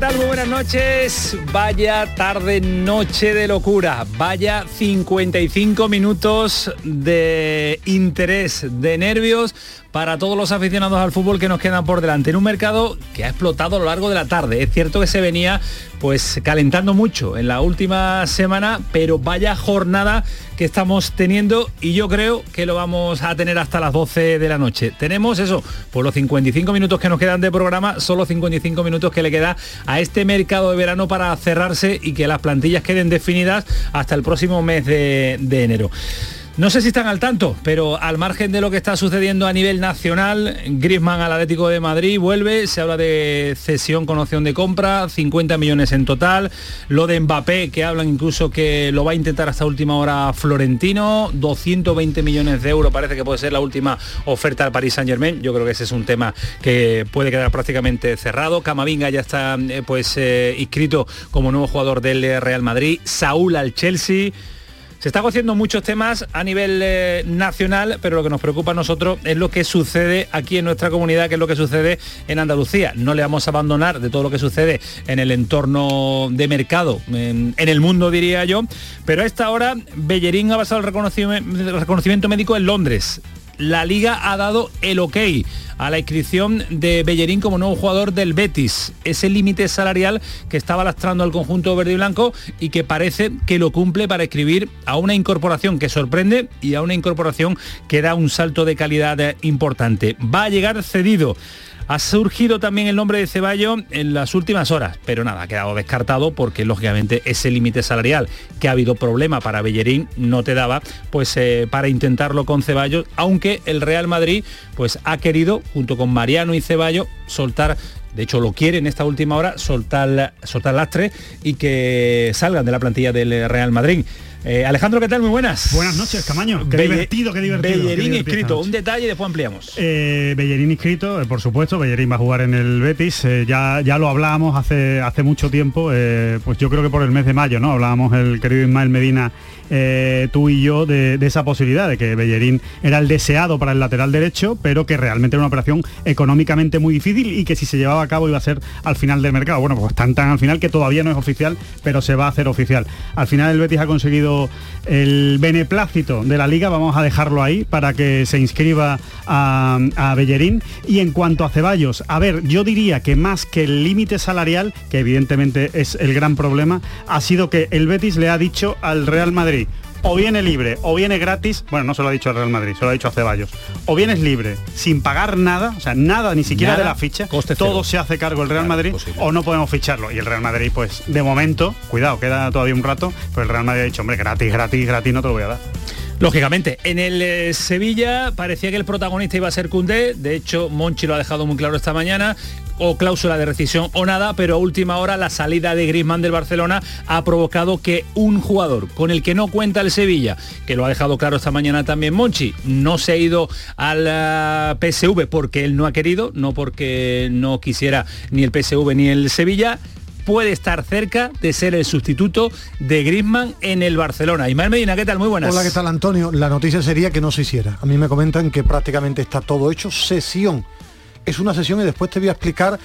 Muy buenas noches. Vaya tarde, noche de locura. Vaya 55 minutos de interés, de nervios para todos los aficionados al fútbol que nos quedan por delante en un mercado que ha explotado a lo largo de la tarde. Es cierto que se venía pues calentando mucho en la última semana, pero vaya jornada que estamos teniendo y yo creo que lo vamos a tener hasta las 12 de la noche. Tenemos eso, por los 55 minutos que nos quedan de programa, solo 55 minutos que le queda a este mercado de verano para cerrarse y que las plantillas queden definidas hasta el próximo mes de, de enero. No sé si están al tanto, pero al margen de lo que está sucediendo a nivel nacional, Griezmann al Atlético de Madrid vuelve, se habla de cesión con opción de compra, 50 millones en total, lo de Mbappé, que hablan incluso que lo va a intentar hasta última hora Florentino, 220 millones de euros parece que puede ser la última oferta al Paris Saint Germain, yo creo que ese es un tema que puede quedar prácticamente cerrado, Camavinga ya está eh, pues eh, inscrito como nuevo jugador del Real Madrid, Saúl al Chelsea, se están haciendo muchos temas a nivel eh, nacional, pero lo que nos preocupa a nosotros es lo que sucede aquí en nuestra comunidad, que es lo que sucede en Andalucía. No le vamos a abandonar de todo lo que sucede en el entorno de mercado, en, el mundo diría yo, pero a esta hora Bellerín ha basado el reconocimiento médico en Londres la liga ha dado el ok a la inscripción de Bellerín como nuevo jugador del Betis. Ese límite salarial que estaba lastrando al conjunto verde y blanco y que parece que lo cumple para escribir a una incorporación que sorprende y a una incorporación que da un salto de calidad importante. Va a llegar cedido ha surgido también el nombre de Ceballo en las últimas horas, pero nada, ha quedado descartado porque lógicamente ese límite salarial que ha habido problema para Bellerín no te daba pues eh, para intentarlo con Ceballos, aunque el Real Madrid pues ha querido junto con Mariano y Ceballo soltar de hecho lo quiere en esta última hora soltar, soltar lastre y que salgan de la plantilla del Real Madrid. Eh, Alejandro, ¿qué tal? Muy buenas. Buenas noches, Camaño. Qué divertido, qué divertido. Bellerín inscrito, un detalle y después ampliamos. Eh, Bellerín inscrito, eh, por supuesto, Bellerín va a jugar en el Betis. Ya, ya lo hablábamos hace, hace mucho tiempo, pues yo creo que por el mes de mayo, ¿no? Hablábamos el querido Ismael Medina eh, tú y yo de, esa posibilidad, de que Bellerín era el deseado para el lateral derecho, pero que realmente era una operación económicamente muy difícil y que si se llevaba a cabo iba a ser al final del mercado. Bueno, pues tan tan al final que todavía no es oficial, pero se va a hacer oficial. Al final el Betis ha conseguido el beneplácito de la liga, vamos a dejarlo ahí para que se inscriba a, a Bellerín. Y en cuanto a Ceballos, a ver, yo diría que más que el límite salarial, que evidentemente es el gran problema, ha sido que el Betis le ha dicho al Real Madrid, o viene libre o viene gratis, bueno, no se lo ha dicho al Real Madrid, se lo ha dicho a Ceballos, o vienes libre sin pagar nada, o sea, nada, ni siquiera de la ficha, todo se hace cargo el Real Madrid, o no podemos ficharlo. Y el Real Madrid, pues, de momento, cuidado, queda todavía un rato, pues el Real Madrid ha dicho, hombre, gratis, gratis, gratis, no te lo voy a dar. Lógicamente, en el eh, Sevilla parecía que el protagonista iba a ser Cundé, de hecho Monchi lo ha dejado muy claro esta mañana, o cláusula de rescisión o nada, pero a última hora la salida de Griezmann del Barcelona ha provocado que un jugador con el que no cuenta el Sevilla, que lo ha dejado claro esta mañana también Monchi, no se ha ido al eh, PSV porque él no ha querido, no porque no quisiera ni el PSV ni el Sevilla, puede estar cerca de ser el sustituto de Griezmann en el Barcelona. Ismael Medina, ¿qué tal? Muy buenas. Hola, ¿qué tal Antonio? La noticia sería que no se hiciera. A mí me comentan que prácticamente está todo hecho. Sesión es una sesión y después te voy a explicar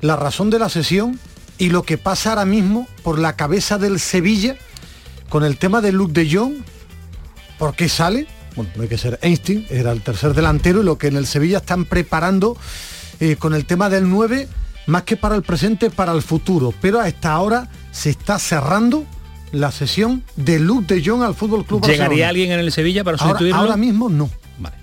la razón de la sesión y lo que pasa ahora mismo por la cabeza del Sevilla con el tema de Luke de Jong, por qué sale, bueno, no hay que ser Einstein, era el tercer delantero y lo que en el Sevilla están preparando eh, con el tema del 9, más que para el presente, para el futuro. Pero a esta hora se está cerrando la sesión de Luke de Jong al Fútbol Club ¿Llegaría alguien en el Sevilla para sustituirlo? Ahora, mismo no.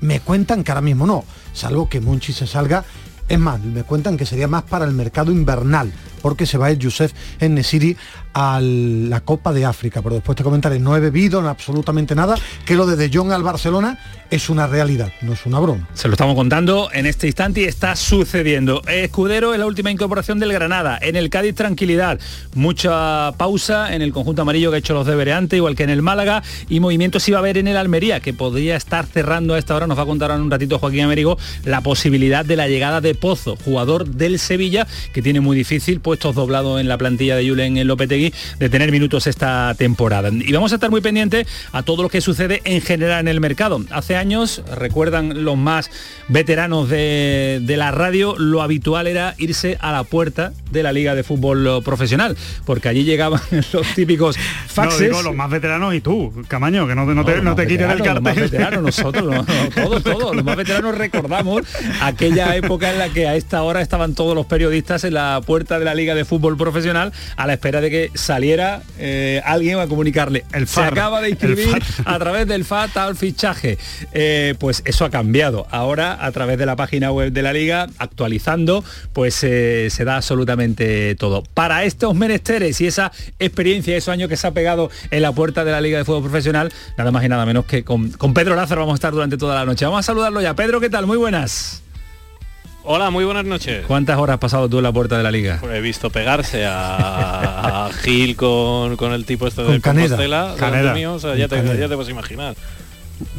Me cuentan que ahora mismo no salvo que Monchi se salga. Es más, me cuentan que sería más para el mercado invernal, porque se va el Youssef en Nesiri a la Copa de África. Pero después te comentaré, no he bebido absolutamente nada, que lo de De Jong al Barcelona es una realidad, no es una broma. Se lo estamos contando en este instante y está sucediendo. Escudero es la última incorporación del Granada. En el Cádiz tranquilidad. Mucha pausa en el conjunto amarillo que ha hecho los deberes antes, igual que en el Málaga. Y movimientos iba a haber en el Almería, que podría estar cerrando a esta hora. Nos va a contar en un ratito Joaquín Américo la posibilidad de la llegada de Pozo, jugador del Sevilla, que tiene muy difícil, puestos doblados en la plantilla de Julen Lopetegui, de tener minutos esta temporada. Y vamos a estar muy pendientes a todo lo que sucede en general en el mercado. Hace años, recuerdan los más veteranos de, la radio, lo habitual era irse a la puerta de la Liga de Fútbol Profesional, porque allí llegaban los típicos faxes. No, los más veteranos y tú, Camaño, que no, te, no te quites el cartel. Los más veteranos, nosotros, todos, todos, los más veteranos recordamos aquella época en la que a esta hora estaban todos los periodistas en la puerta de la Liga de Fútbol Profesional a la espera de que saliera eh, alguien a comunicarle. El Se acaba de inscribir a través del FAT al fichaje. Eh, pues eso ha cambiado. Ahora, a través de la página web de la liga, actualizando, pues eh, se da absolutamente todo. Para estos menesteres y esa experiencia, esos años que se ha pegado en la puerta de la Liga de Fútbol Profesional, nada más y nada menos que con, con Pedro Lázaro vamos a estar durante toda la noche. Vamos a saludarlo ya. Pedro, ¿qué tal? Muy buenas. Hola, muy buenas noches. ¿Cuántas horas has pasado tú en la puerta de la liga? Pues he visto pegarse a, Gil con, el tipo este de Caneda. Caneda. Mío, ya, te, ya te puedes imaginar.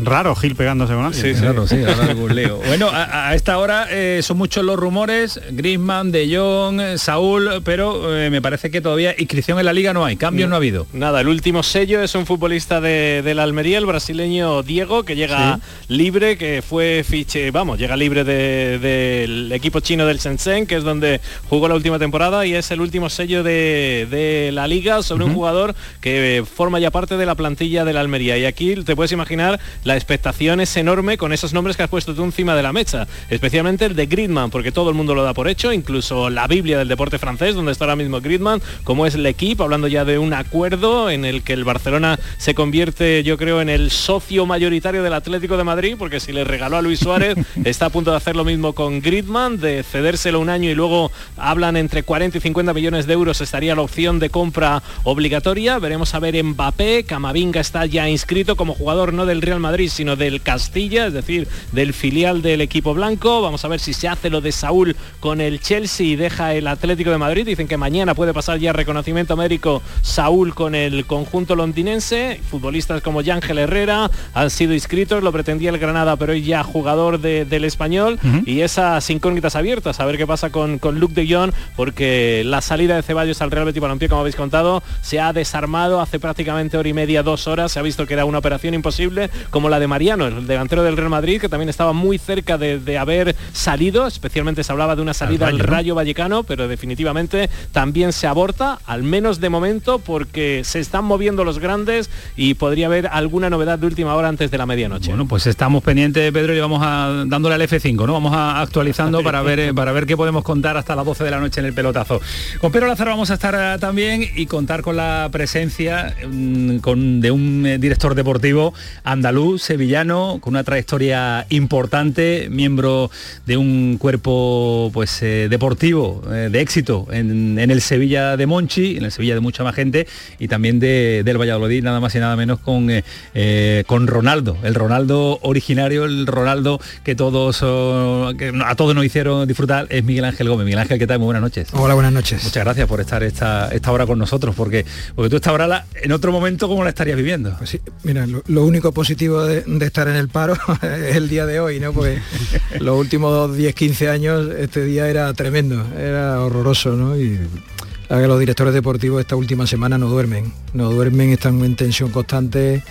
Raro Gil pegándose con alguien. Sí, claro, sí, Bueno, a, esta hora eh, son muchos los rumores, Griezmann, De Jong, Saúl, pero eh, me parece que todavía inscripción en la liga no hay, cambios no, ha habido. Nada, el último sello es un futbolista de, la Almería, el brasileño Diego, que llega libre, que fue fiche, vamos, llega libre del equipo chino del Shenzhen, que es donde jugó la última temporada y es el último sello de, la liga sobre un jugador que forma ya parte de la plantilla de la Almería. Y aquí te puedes imaginar la expectación es enorme con esos nombres que has puesto tú encima de la mecha, especialmente el de Gridman, porque todo el mundo lo da por hecho, incluso la Biblia del deporte francés, donde está ahora mismo Gridman, como es el equipo, hablando ya de un acuerdo en el que el Barcelona se convierte, yo creo, en el socio mayoritario del Atlético de Madrid, porque si le regaló a Luis Suárez, está a punto de hacer lo mismo con Gridman, de cedérselo un año y luego hablan entre 40 y 50 millones de euros, estaría la opción de compra obligatoria. Veremos a ver Mbappé, Camavinga está ya inscrito como jugador no del Real Madrid, sino del Castilla, es decir, del filial del equipo blanco. Vamos a ver si se hace lo de Saúl con el Chelsea y deja el Atlético de Madrid. Dicen que mañana puede pasar ya reconocimiento médico Saúl con el conjunto londinense. Futbolistas como Yángel Herrera han sido inscritos, lo pretendía el Granada, pero hoy ya jugador del español. Y esas incógnitas abiertas, a ver qué pasa con, con Luke de Jong, porque la salida de Ceballos al Real Betis Balompié, como habéis contado, se ha desarmado hace prácticamente hora y media, dos horas. Se ha visto que era una operación imposible como la de Mariano, el delantero del Real Madrid, que también estaba muy cerca de, haber salido, especialmente se hablaba de una salida al Rayo, Vallecano, pero definitivamente también se aborta, al menos de momento, porque se están moviendo los grandes y podría haber alguna novedad de última hora antes de la medianoche. Bueno, pues estamos pendientes, Pedro, y vamos a, dándole al F5, ¿no? Vamos a actualizando para ver, para ver qué podemos contar hasta las 12 de la noche en el pelotazo. Con Pedro Lázaro vamos a estar eh, también y contar con la presencia mm, con, de un eh, director deportivo andaluz sevillano, con una trayectoria importante, miembro de un cuerpo pues, eh, deportivo eh, de éxito en, el Sevilla de Monchi, en el Sevilla de mucha más gente, y también de, del Valladolid, nada más y nada menos con, eh, con Ronaldo, el Ronaldo originario, el Ronaldo que todos que a todos nos hicieron disfrutar, es Miguel Ángel Gómez. Miguel Ángel, ¿qué tal? Muy buenas noches. Hola, buenas noches. Muchas gracias por estar esta, esta hora con nosotros, porque, porque tú esta hora en otro momento, ¿cómo la estarías viviendo? Pues sí, mira, lo único positivo de, estar en el paro es el día de hoy, ¿no? Porque los últimos 10, 15 años este día era tremendo, era horroroso, ¿no? Y que los directores deportivos esta última semana no duermen, no duermen, están en tensión constante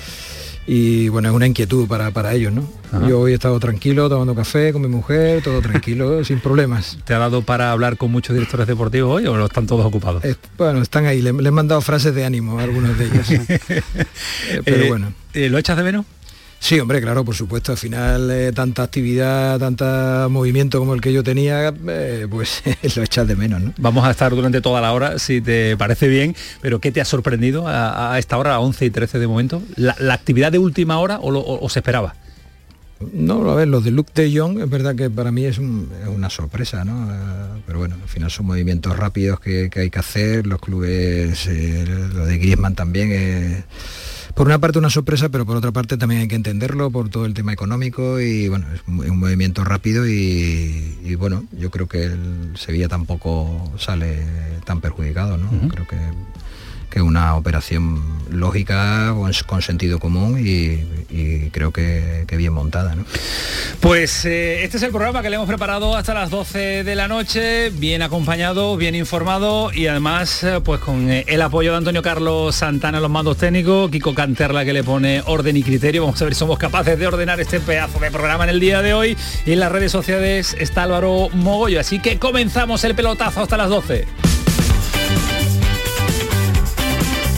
y bueno, es una inquietud para, para ellos, ¿no? Yo hoy he estado tranquilo, tomando café con mi mujer, todo tranquilo, sin problemas. ¿Te ha dado para hablar con muchos directores deportivos hoy o no están todos ocupados? bueno, están ahí, le, he mandado frases de ánimo a algunos de ellos. Eh, pero eh, bueno. ¿Lo echas de menos? Sí, hombre, claro, por supuesto. Al final, eh, tanta actividad, tanta movimiento como el que yo tenía, eh, pues lo echas de menos, ¿no? Vamos a estar durante toda la hora, si te parece bien, pero ¿qué te ha sorprendido a, esta hora, a 11 y 13 de momento? ¿La, actividad de última hora o, se esperaba? No, a ver, lo de Luke de Jong es verdad que para mí es, una sorpresa, ¿no? Eh, pero bueno, al final son movimientos rápidos que, hay que hacer, los clubes, eh, lo de Griezmann también es por una parte una sorpresa, pero por otra parte también hay que entenderlo por todo el tema económico y bueno, es un movimiento rápido y, bueno, yo creo que el Sevilla tampoco sale tan perjudicado, ¿no? Creo que que una operación lógica, con, sentido común y, creo que, bien montada. Pues eh, este es el programa que le hemos preparado hasta las 12 de la noche, bien acompañado, bien informado y además eh, pues con eh, el apoyo de Antonio Carlos Santana los mandos técnicos, Kiko Canterla que le pone orden y criterio. Vamos a ver si somos capaces de ordenar este pedazo de programa en el día de hoy. Y en las redes sociales está Álvaro Mogollo. Así que comenzamos el pelotazo hasta las 12.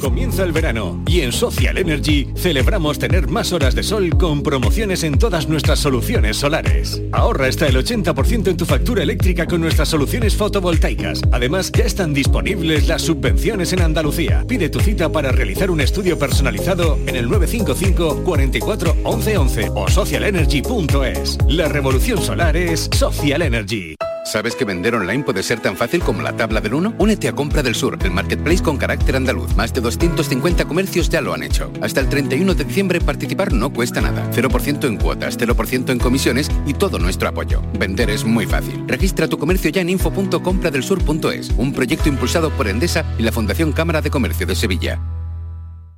Comienza el verano y en Social Energy celebramos tener más horas de sol con promociones en todas nuestras soluciones solares. Ahorra hasta el 80% en tu factura eléctrica con nuestras soluciones fotovoltaicas. Además, ya están disponibles las subvenciones en Andalucía. Pide tu cita para realizar un estudio personalizado en el 955 44 11 11 o socialenergy.es. La revolución solar es Social Energy. ¿Sabes que vender online puede ser tan fácil como la tabla del 1? Únete a Compra del Sur, el marketplace con carácter andaluz. Más de 250 comercios ya lo han hecho. Hasta el 31 de diciembre participar no cuesta nada. 0% en cuotas, 0% en comisiones y todo nuestro apoyo. Vender es muy fácil. Registra tu comercio ya en info.compradelsur.es, un proyecto impulsado por Endesa y la Fundación Cámara de Comercio de Sevilla.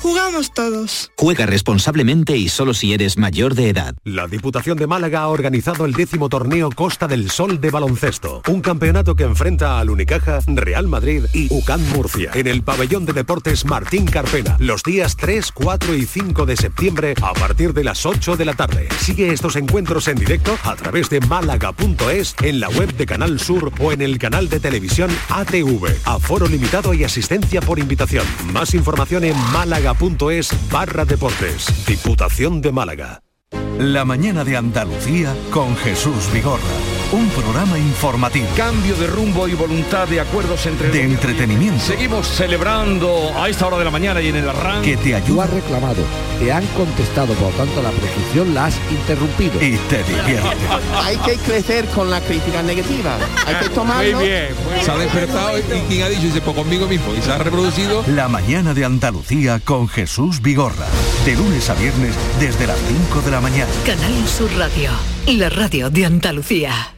Jugamos todos. Juega responsablemente y solo si eres mayor de edad. La Diputación de Málaga ha organizado el décimo torneo Costa del Sol de baloncesto. Un campeonato que enfrenta al Unicaja, Real Madrid y UCAN Murcia. En el pabellón de deportes Martín Carpena. Los días 3, 4 y 5 de septiembre a partir de las 8 de la tarde. Sigue estos encuentros en directo a través de málaga.es, en la web de Canal Sur o en el canal de televisión ATV. Aforo limitado y asistencia por invitación. Más información en Málaga es barra deportes. Diputación de Málaga. La mañana de Andalucía con Jesús Vigorra. Un programa informativo. Cambio de rumbo y voluntad de acuerdos entre... De entretenimiento. Seguimos celebrando a esta hora de la mañana y en el arranque. Que te ayuda. Tú has reclamado, te han contestado, por lo tanto la prescripción la has interrumpido. Y te divierte. Hay que crecer con la crítica negativa. Hay que tomarlo. Muy bien. se ha despertado y quien ha dicho, dice, pues conmigo mismo. Y se ha reproducido. La mañana de Andalucía con Jesús Vigorra. De lunes a viernes desde las 5 de la mañana. Canal Sur Radio. La radio de Andalucía.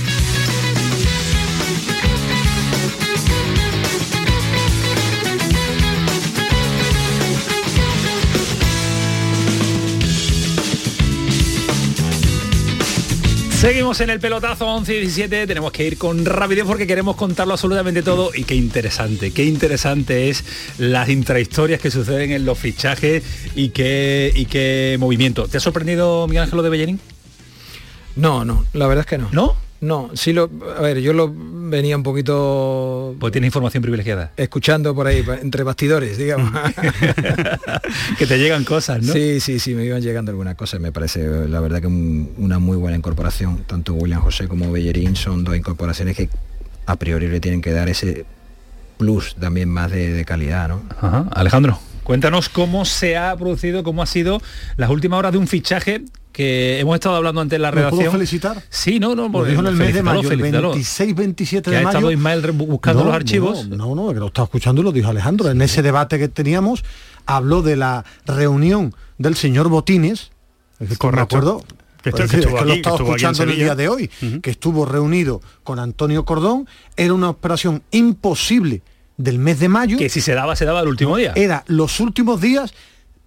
Seguimos en el pelotazo 11 y 17, tenemos que ir con rapidez porque queremos contarlo absolutamente todo y qué interesante, qué interesante es las intrahistorias que suceden en los fichajes y qué, y qué movimiento. ¿Te ha sorprendido Miguel Ángel de Bellerín? No, no, la verdad es que no. ¿No? No, sí lo. A ver, yo lo venía un poquito. Pues tiene información privilegiada. Escuchando por ahí, entre bastidores, digamos. que te llegan cosas, ¿no? Sí, sí, sí, me iban llegando algunas cosas. Me parece, la verdad que una muy buena incorporación. Tanto William José como Bellerín son dos incorporaciones que a priori le tienen que dar ese plus también más de, calidad, ¿no? Ajá. Alejandro. Cuéntanos cómo se ha producido, cómo ha sido las últimas horas de un fichaje que hemos estado hablando antes en la redacción. ¿Puedo felicitar? Sí, no, no, lo dijo en el mes de mayo, el 26, 27 de ha mayo. Ha estado Ismael buscando los archivos. No, no, que lo estaba escuchando y lo dijo Alejandro. En ese debate que teníamos, habló de la reunión del señor Botines, Correcto. acuerdo, que, esto, que, que lo estaba escuchando en el día de hoy, que estuvo reunido con Antonio Cordón, era una operación imposible del mes de mayo. Que si se daba, se daba el último día. Era los últimos días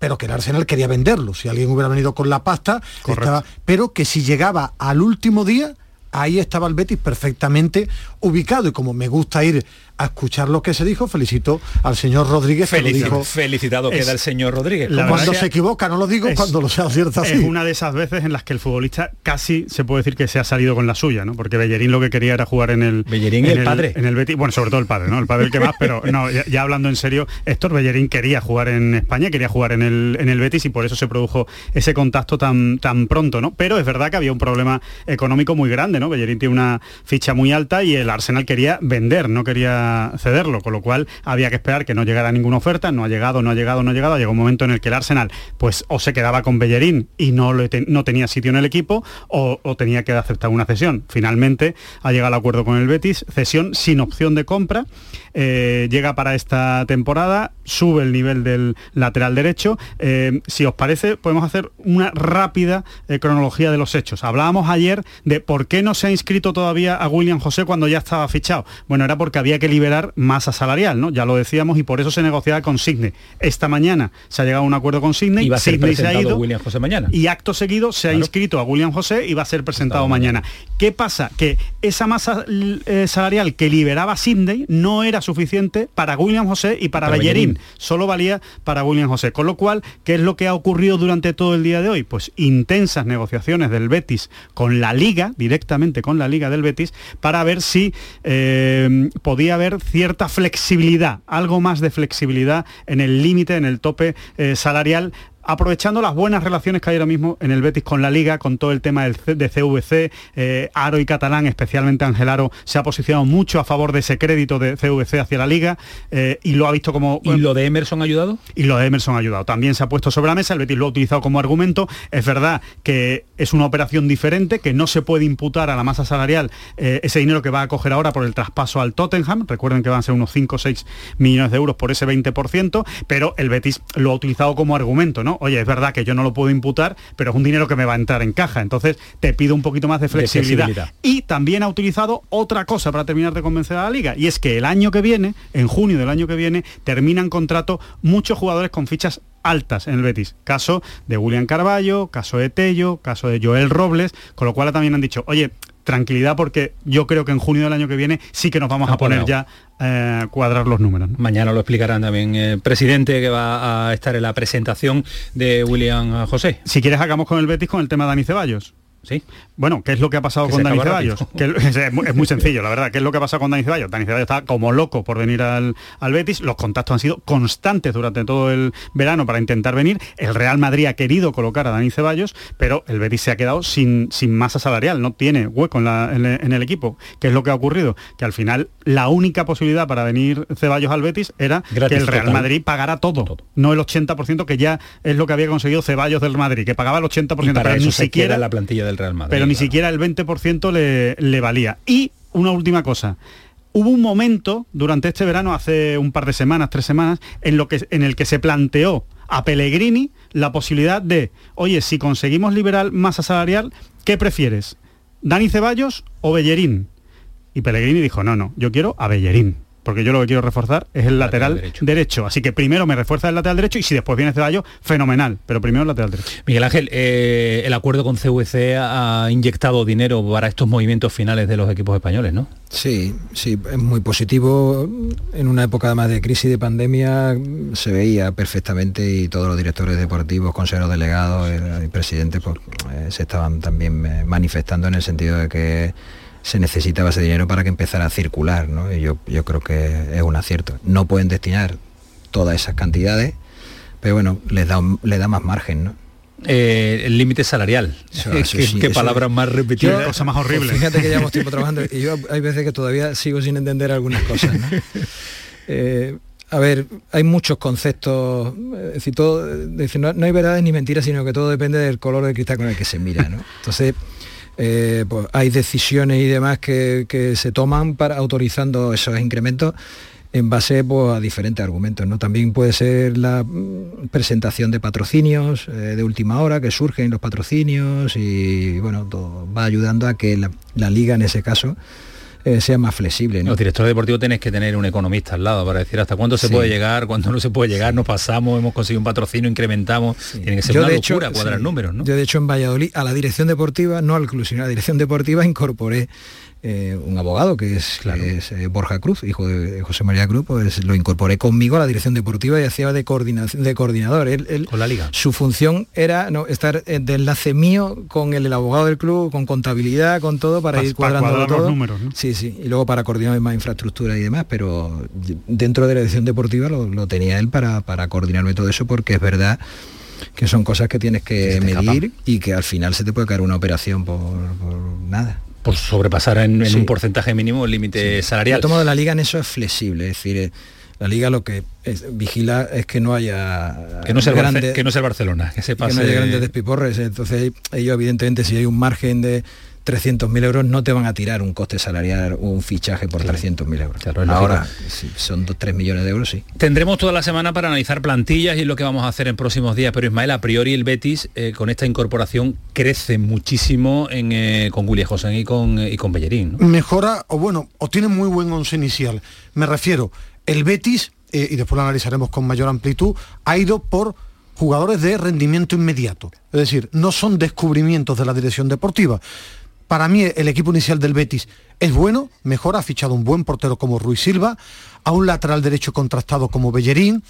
pero que el Arsenal quería venderlo. Si alguien hubiera venido con la pasta, estaba, pero que si llegaba al último día, ahí estaba el Betis perfectamente ubicado y como me gusta ir a escuchar lo que se dijo, felicito al señor Rodríguez que lo dijo. Felicitado queda el señor Rodríguez. Cuando se equivoca, no lo digo, cuando lo sea cierto así. Es una de esas veces en las que el futbolista casi se puede decir que se ha salido con la suya, ¿no? Porque Bellerín lo que quería era jugar en el... Bellerín el, padre. En el Betis, bueno, sobre todo el padre, ¿no? El padre el que más, pero no, ya, hablando en serio, Héctor Bellerín quería jugar en España, quería jugar en el, en el Betis y por eso se produjo ese contacto tan, tan pronto, ¿no? Pero es verdad que había un problema económico muy grande, ¿no? Bellerín tiene una ficha muy alta y el Arsenal quería vender, no quería cederlo con lo cual había que esperar que no llegara ninguna oferta, no ha llegado, no ha llegado, no ha llegado, llegó un momento en el que el Arsenal pues o se quedaba con Bellerín y no, no tenía sitio en el equipo o, tenía que aceptar una cesión. Finalmente ha llegado al acuerdo con el Betis, cesión sin opción de compra, eh, llega para esta temporada, sube el nivel del lateral derecho. Eh, si os parece, podemos hacer una rápida eh, cronología de los hechos. Hablábamos ayer de por qué no se ha inscrito todavía a William José cuando ya estaba fichado. Bueno, era porque había que liberar más salarial, ¿no? Ya lo decíamos y por eso se negociaba con Sidney. Esta mañana se ha llegado a un acuerdo con Sidney, y se ha ido William José mañana. Y acto seguido se ha inscrito a William José y va a ser presentado mañana. ¿Qué pasa? Que esa masa eh, salarial que liberaba Sidney no era suficiente para William José y para, Bellerín. Solo valía para William José. Con lo cual, ¿qué es lo que ha ocurrido durante todo el día de hoy? Pues intensas negociaciones del Betis con la Liga, directamente con la Liga del Betis, para ver si eh, podía haber cierta flexibilidad algo más de flexibilidad en el límite, en el tope eh, salarial aprovechando las buenas relaciones que hay ahora mismo en el Betis con la Liga, con todo el tema de CVC, eh, Aro y Catalán, especialmente Ángel Aro, se ha posicionado mucho a favor de ese crédito de CVC hacia la Liga eh, y lo ha visto como... ¿Y lo de Emerson ha ayudado? Y lo de Emerson ha ayudado. También se ha puesto sobre la mesa, el Betis lo ha utilizado como argumento. Es verdad que es una operación diferente, que no se puede imputar a la masa salarial eh, ese dinero que va a coger ahora por el traspaso al Tottenham. Recuerden que van a ser unos 5 o 6 millones de euros por ese 20%, pero el Betis lo ha utilizado como argumento, ¿no? Oye, es verdad que yo no lo puedo imputar, pero es un dinero que me va a entrar en caja. Entonces te pido un poquito más de flexibilidad. Y también ha utilizado otra cosa para terminar de convencer a la liga, y es que el año que viene, en junio del año que viene, terminan contrato muchos jugadores con fichas altas en el Betis. Caso de William Carballo, caso de Tello, caso de Joel Robles, con lo cual también han dicho, oye, tranquilidad porque yo creo que en junio del año que viene sí que nos vamos a poner ya eh, cuadrar los números. Mañana lo explicarán también el presidente que va a estar en la presentación de William José. Si quieres hagamos con el Betis con el tema de Dani Ceballos. ¿Sí? Bueno, ¿qué es lo que ha pasado con Dani Ceballos? es, muy, sencillo, la verdad. ¿Qué es lo que ha pasado con Dani Ceballos? Dani Ceballos está como loco por venir al, Betis. Los contactos han sido constantes durante todo el verano para intentar venir. El Real Madrid ha querido colocar a Dani Ceballos, pero el Betis se ha quedado sin, sin masa salarial. No tiene hueco en, el equipo. ¿Qué es lo que ha ocurrido? Que al final la única posibilidad para venir Ceballos al Betis era que el Real Madrid pagara todo, no el 80% que ya es lo que había conseguido Ceballos del Madrid, que pagaba el 80%, para ni siquiera la plantilla del Real. Pero ni siquiera el 20% le, le valía. Y una última cosa, hubo un momento durante este verano, hace un par de semanas, tres semanas, en, lo que, en el que se planteó a Pellegrini la posibilidad de, oye, si conseguimos liberar masa salarial, ¿qué prefieres? ¿Dani Ceballos o Bellerín? Y Pellegrini dijo, no, no, yo quiero a Bellerín porque yo lo que quiero reforzar es el lateral, derecho. Así que primero me refuerza el lateral derecho y si después viene Ceballos, fenomenal, pero primero el lateral derecho. Miguel Ángel, eh, el acuerdo con CVC ha inyectado dinero para estos movimientos finales de los equipos españoles, ¿no? Sí, sí, es muy positivo. En una época además de crisis de pandemia se veía perfectamente y todos los directores deportivos, consejeros delegados y presidentes pues, eh, se estaban también eh, manifestando en el sentido de que se necesitaba ese dinero para que empezara a circular, ¿no? Y yo, yo creo que es un acierto. No pueden destinar todas esas cantidades, pero bueno, les da, le da más margen, ¿no? Eh, el límite salarial. qué, palabra más repetida, cosa más horrible. Pues fíjate que llevamos tiempo trabajando y yo hay veces que todavía sigo sin entender algunas cosas. Eh, a ver, hay muchos conceptos, es decir, todo, no, hay verdades ni mentiras, sino que todo depende del color de cristal con el que se mira. ¿no? Entonces, eh, pues hay decisiones y demás que, se toman para autorizando esos incrementos en base pues, a diferentes argumentos. ¿no? También puede ser la mm, presentación de patrocinios eh, de última hora, que surgen los patrocinios y bueno, va ayudando a que la, liga en ese caso eh, sea más flexible. Los directores deportivos tenéis que tener un economista al lado para decir hasta cuándo se puede llegar, cuándo no se puede llegar, nos pasamos, hemos conseguido un patrocinio, incrementamos. Tiene que ser una locura cuadrar números, ¿no? Yo de hecho en Valladolid a la dirección deportiva, no al club, sino a la dirección deportiva incorporé eh, un abogado que es, eh, Borja Cruz, hijo de, José María Cruz, pues lo incorporé conmigo a la dirección deportiva y hacía de, coordinación, de coordinador. Él, con la liga. Su función era no, estar eh, de enlace mío con el, abogado del club, con contabilidad, con todo, para ir cuadrando todo. Los números, Sí, sí, y luego para coordinar más infraestructura y demás, pero dentro de la dirección deportiva lo, tenía él para, para coordinarme todo eso porque es verdad que son cosas que tienes que medir y que al final se te puede caer una operación por nada por sobrepasar en, un porcentaje mínimo el límite salarial. El tomo de la liga en eso es flexible, es decir, eh, la liga lo que vigila es que no haya que no sea el, que no sea Barcelona, que se pase... Que no haya grandes despiporres. Entonces ellos evidentemente si hay un margen de 300.000 euros no te van a tirar un coste salarial un fichaje por 300.000 euros. Ahora, si son 2, 3 millones de euros, sí. Tendremos toda la semana para analizar plantillas y lo que vamos a hacer en próximos días, pero Ismael, a priori el Betis eh, con esta incorporación crece muchísimo en, eh, con William José y con, y con Bellerín. Mejora, o bueno, o tiene muy buen once inicial. Me refiero, el Betis, eh, y después lo analizaremos con mayor amplitud, ha ido por jugadores de rendimiento inmediato. Es decir, no son descubrimientos de la dirección deportiva para mí el equipo inicial del Betis es bueno, mejor, ha fichado un buen portero como Ruiz Silva, a un lateral derecho contrastado como Bellerín,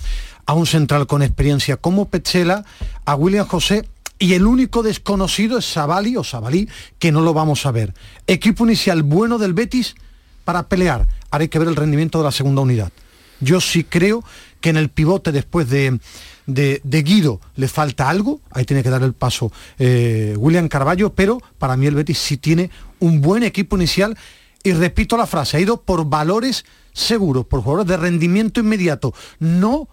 a un central con experiencia como Petzela, a William José y el único desconocido es Sabali o Sabalí, que no lo vamos a ver. Equipo inicial bueno del Betis para pelear. Haré que ver el rendimiento de la segunda unidad. Yo sí creo que en el pivote después de, de, Guido. Le falta algo, ahí tiene que dar el paso eh, William Carballo, pero para mí el Betis sí tiene un buen equipo inicial. Y repito la frase, ha ido por valores seguros, por jugadores de rendimiento inmediato, no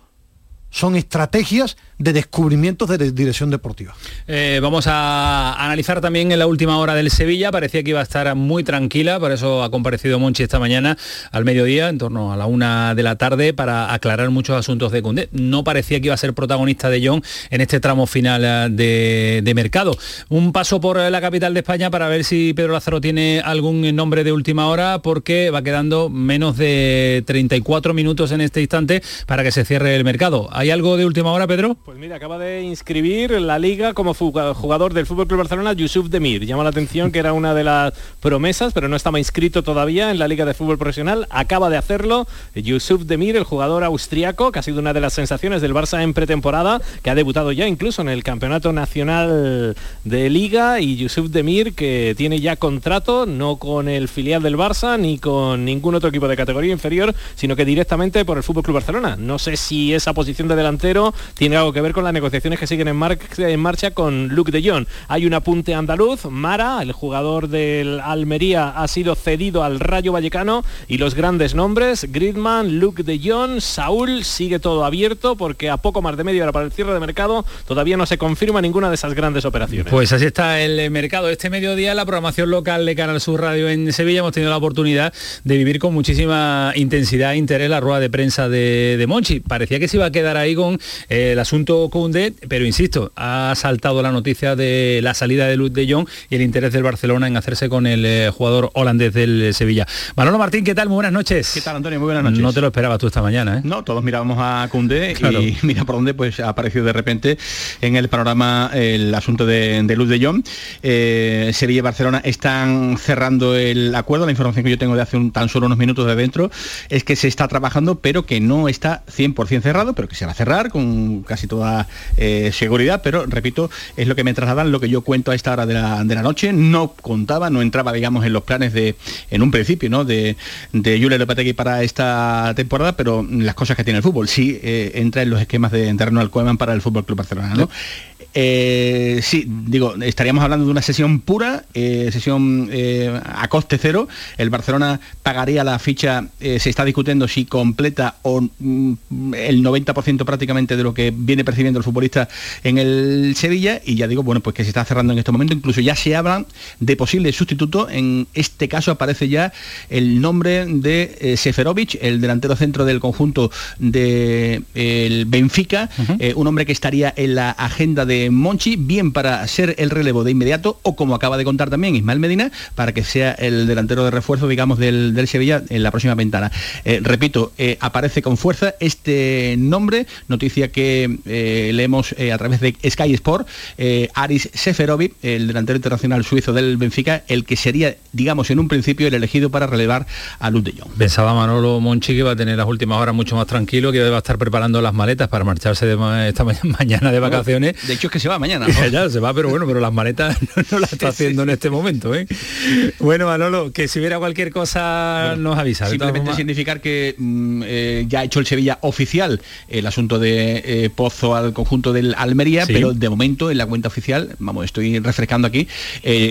son estrategias de descubrimientos de dirección deportiva. Eh, vamos a analizar también en la última hora del Sevilla, parecía que iba a estar muy tranquila, por eso ha comparecido Monchi esta mañana al mediodía, en torno a la una de la tarde, para aclarar muchos asuntos de Cundé. No parecía que iba a ser protagonista de John en este tramo final eh, de, mercado. Un paso por la capital de España para ver si Pedro Lázaro tiene algún nombre de última hora, porque va quedando menos de 34 minutos en este instante para que se cierre el mercado ¿Hay algo de última hora, Pedro? Pues mira, acaba de inscribir la liga como jugador del Fútbol Club Barcelona Yusuf Demir. Llama la atención que era una de las promesas, pero no estaba inscrito todavía en la Liga de Fútbol Profesional. Acaba de hacerlo Yusuf Demir, el jugador austriaco, que ha sido una de las sensaciones del Barça en pretemporada, que ha debutado ya incluso en el Campeonato Nacional de Liga. Y Yusuf Demir, que tiene ya contrato, no con el filial del Barça ni con ningún otro equipo de categoría inferior, sino que directamente por el Fútbol Club Barcelona. No sé si esa posición delantero tiene algo que ver con las negociaciones que siguen en, en marcha con Luke de Jong. Hay un apunte andaluz, Mara, el jugador del Almería, ha sido cedido al Rayo Vallecano y los grandes nombres, Gridman, Luke de Jong, Saúl, sigue todo abierto porque a poco más de media hora para el cierre de mercado todavía no se confirma ninguna de esas grandes operaciones. Pues así está el mercado. Este mediodía la programación local de Canal Sur Radio en Sevilla hemos tenido la oportunidad de vivir con muchísima intensidad e interés la rueda de prensa de, de Monchi. Parecía que se iba a quedar ahí con eh, el asunto Koundé, pero insisto, ha saltado la noticia de la salida de Luz de Jong y el interés del Barcelona en hacerse con el eh, jugador holandés del Sevilla. Manolo Martín, ¿qué tal? Muy buenas noches. ¿Qué tal, Antonio? Muy buenas noches. No te lo esperabas tú esta mañana, ¿eh? No, todos mirábamos a Koundé y mira por dónde pues ha aparecido de repente en el panorama el asunto de, Luz de Jong. Sevilla y Barcelona están cerrando el acuerdo. La información que yo tengo de hace un, tan solo unos minutos de dentro es que se está trabajando, pero que no está 100% cerrado, pero que se va a cerrar con casi toda eh, seguridad, pero repito, es lo que me trasladan, lo que yo cuento a esta hora de la, noche, no contaba, no entraba, digamos, en los planes de, en un principio, ¿no? De, de Julia Lopetegui para esta temporada, pero las cosas que tiene el fútbol, sí eh, entra en los esquemas de, de Arnold Koeman para el Fútbol Club Barcelona, ¿no? Eh, sí, digo, estaríamos hablando de una sesión pura, eh, sesión eh, a coste cero. El Barcelona pagaría la ficha, se está discutiendo si completa o mm, el 90% prácticamente de lo que viene percibiendo el futbolista en el Sevilla. Y ya digo, bueno, pues que se está cerrando en este momento. Incluso ya se habla de posible sustituto. En este caso aparece ya el nombre de Seferovic, el delantero centro del conjunto del Benfica, un hombre que estaría en la agenda de eh, Monchi, bien para ser el relevo de inmediato o como acaba de contar también Ismael Medina, para que sea el delantero de refuerzo, digamos, del, Sevilla en la próxima ventana. Eh, repito, aparece con fuerza este nombre, noticia que leemos a través de Sky Sport, Aris Seferovic, el delantero internacional suizo del Benfica, el que sería, digamos, en un principio el elegido para relevar a Luz de Jong. Pensaba Manolo Monchi que iba a tener las últimas horas mucho más tranquilo, que iba a estar preparando las maletas para marcharse de esta mañana de vacaciones. de hecho es que se va mañana. ya se va, pero bueno, pero las maletas no, las está haciendo en este momento. ¿eh? Bueno, Manolo, que si hubiera cualquier cosa nos avisa. Simplemente significar que mm, eh, ya ha hecho el Sevilla oficial el asunto de eh, Pozo al conjunto del Almería, pero de momento en la cuenta oficial, vamos, estoy refrescando aquí,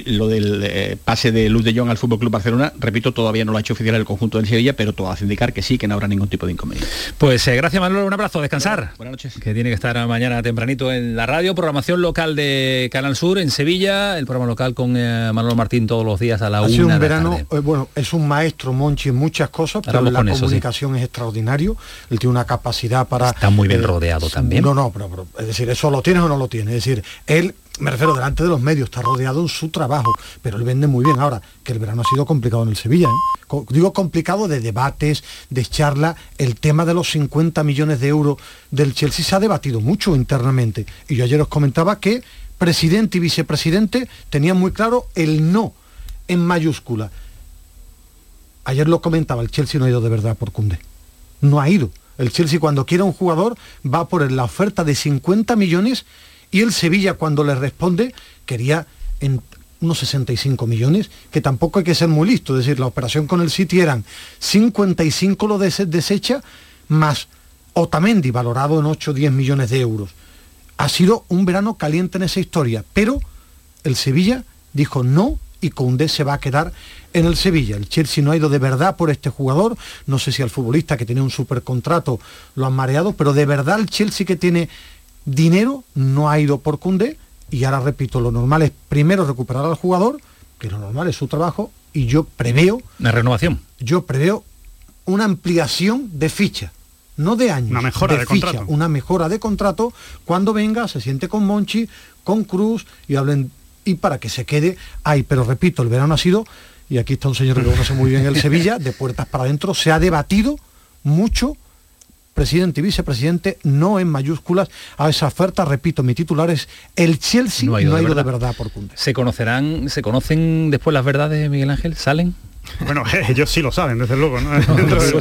lo del pase de Luz de Jong al Fútbol Club Barcelona, repito, todavía no lo ha hecho oficial el conjunto del Sevilla, pero todo hace indicar que sí, que no habrá ningún tipo de inconveniente. Pues gracias Manolo, un abrazo, descansar. buenas noches. Que tiene que estar mañana tempranito en la radio, programación local de Canal Sur en Sevilla, el programa local con Manolo Martín todos los días a la ha una. un verano, bueno, es un maestro Monchi en muchas cosas, pero la comunicación es extraordinario. Él tiene una capacidad para. Está muy bien rodeado también. No, no, pero, es decir, eso lo tienes o no lo tienes. Es decir, él me refiero delante de los medios, está rodeado en su trabajo, pero él vende muy bien. Ahora, que el verano ha sido complicado en el Sevilla, ¿eh? digo complicado de debates, de charla, el tema de los 50 millones de euros del Chelsea se ha debatido mucho internamente. Y yo ayer os comentaba que presidente y vicepresidente tenían muy claro el no en mayúscula. Ayer lo comentaba, el Chelsea no ha ido de verdad por Cundé. No ha ido. El Chelsea cuando quiere un jugador va por la oferta de 50 millones y el Sevilla cuando le responde quería en unos 65 millones, que tampoco hay que ser muy listo, es decir, la operación con el City eran 55 lo de desecha, más Otamendi, valorado en 8 o 10 millones de euros. Ha sido un verano caliente en esa historia, pero el Sevilla dijo no y Koundé se va a quedar en el Sevilla. El Chelsea no ha ido de verdad por este jugador, no sé si al futbolista que tiene un supercontrato lo han mareado, pero de verdad el Chelsea que tiene dinero no ha ido por Cundé y ahora repito, lo normal es primero recuperar al jugador, que lo normal es su trabajo, y yo preveo... Una renovación. Yo preveo una ampliación de ficha, no de años. Una mejora de, ficha, contrato. Una mejora de contrato cuando venga, se siente con Monchi, con Cruz y hablen y para que se quede ahí. Pero repito, el verano ha sido, y aquí está un señor que conoce muy bien el Sevilla, de puertas para adentro, se ha debatido mucho presidente y vicepresidente, no en mayúsculas, a esa oferta. Repito, mi titular es el Chelsea no ha ido, de, verdad. por Cunde. ¿Se conocerán, se conocen después las verdades, Miguel Ángel? ¿Salen? Bueno, ellos sí lo saben, desde luego, ¿no?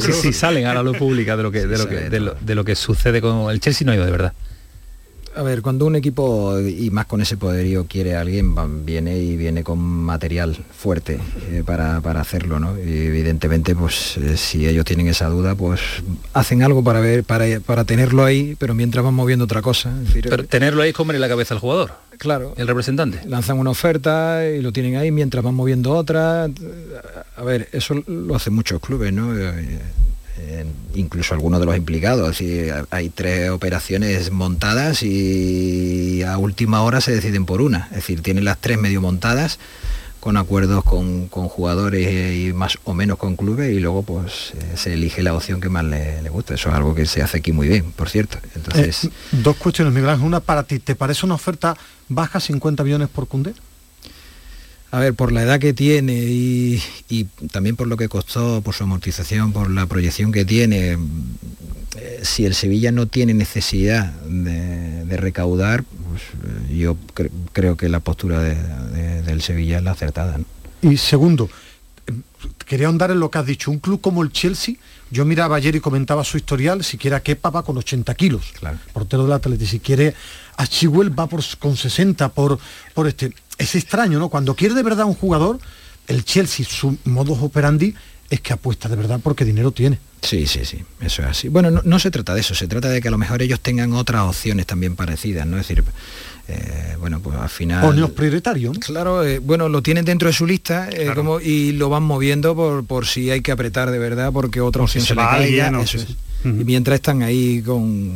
sí, salen a la luz pública de lo que, de lo que, de lo que sucede con el Chelsea no ha ido de verdad. A ver, cuando un equipo, y más con ese poderío, quiere a alguien, viene y viene con material fuerte eh, para, hacerlo, ¿no? Y evidentemente, pues eh, si ellos tienen esa duda, pues hacen algo para ver, para, para tenerlo ahí, pero mientras van moviendo otra cosa. pero tenerlo ahí es comer la cabeza al jugador. Claro. El representante. Lanzan una oferta y lo tienen ahí mientras van moviendo otra. A ver, eso lo hacen muchos clubes, ¿no? Incluso algunos de los implicados. hay tres operaciones montadas y a última hora se deciden por una. Es decir, tienen las tres medio montadas con acuerdos con, jugadores y más o menos con clubes y luego pues eh, se elige la opción que más le, gusta. Eso es algo que se hace aquí muy bien, por cierto. Entonces, eh, dos cuestiones, Miguel Ángel. Una para ti, ¿te parece una oferta baja 50 millones por Cundé? A ver, por la edad que tiene y, también por lo que costó, por su amortización, por la proyección que tiene, eh, si el Sevilla no tiene necesidad de, recaudar, pues, eh, yo creo que la postura del Sevilla es la acertada. Y segundo, quería ahondar en lo que has dicho, un club como el Chelsea, yo miraba ayer y comentaba su historial, si quiere a Kepa va con 80 kilos, claro. portero del Atlético, si quiere a Chihuel va por, con 60 por, por este es extraño, ¿no? Cuando quiere de verdad un jugador, el Chelsea, su modus operandi es que apuesta de verdad porque dinero tiene. Sí, sí, sí, eso es así. Bueno, no, se trata de eso, se trata de que a lo mejor ellos tengan otras opciones también parecidas, ¿no? Es decir, eh, bueno, pues al final... O no prioritario. Claro, eh, bueno, lo tienen dentro de su lista eh, como, y lo van moviendo por, por si hay que apretar de verdad porque otra opción se, le caiga. eso es. Y mientras están ahí con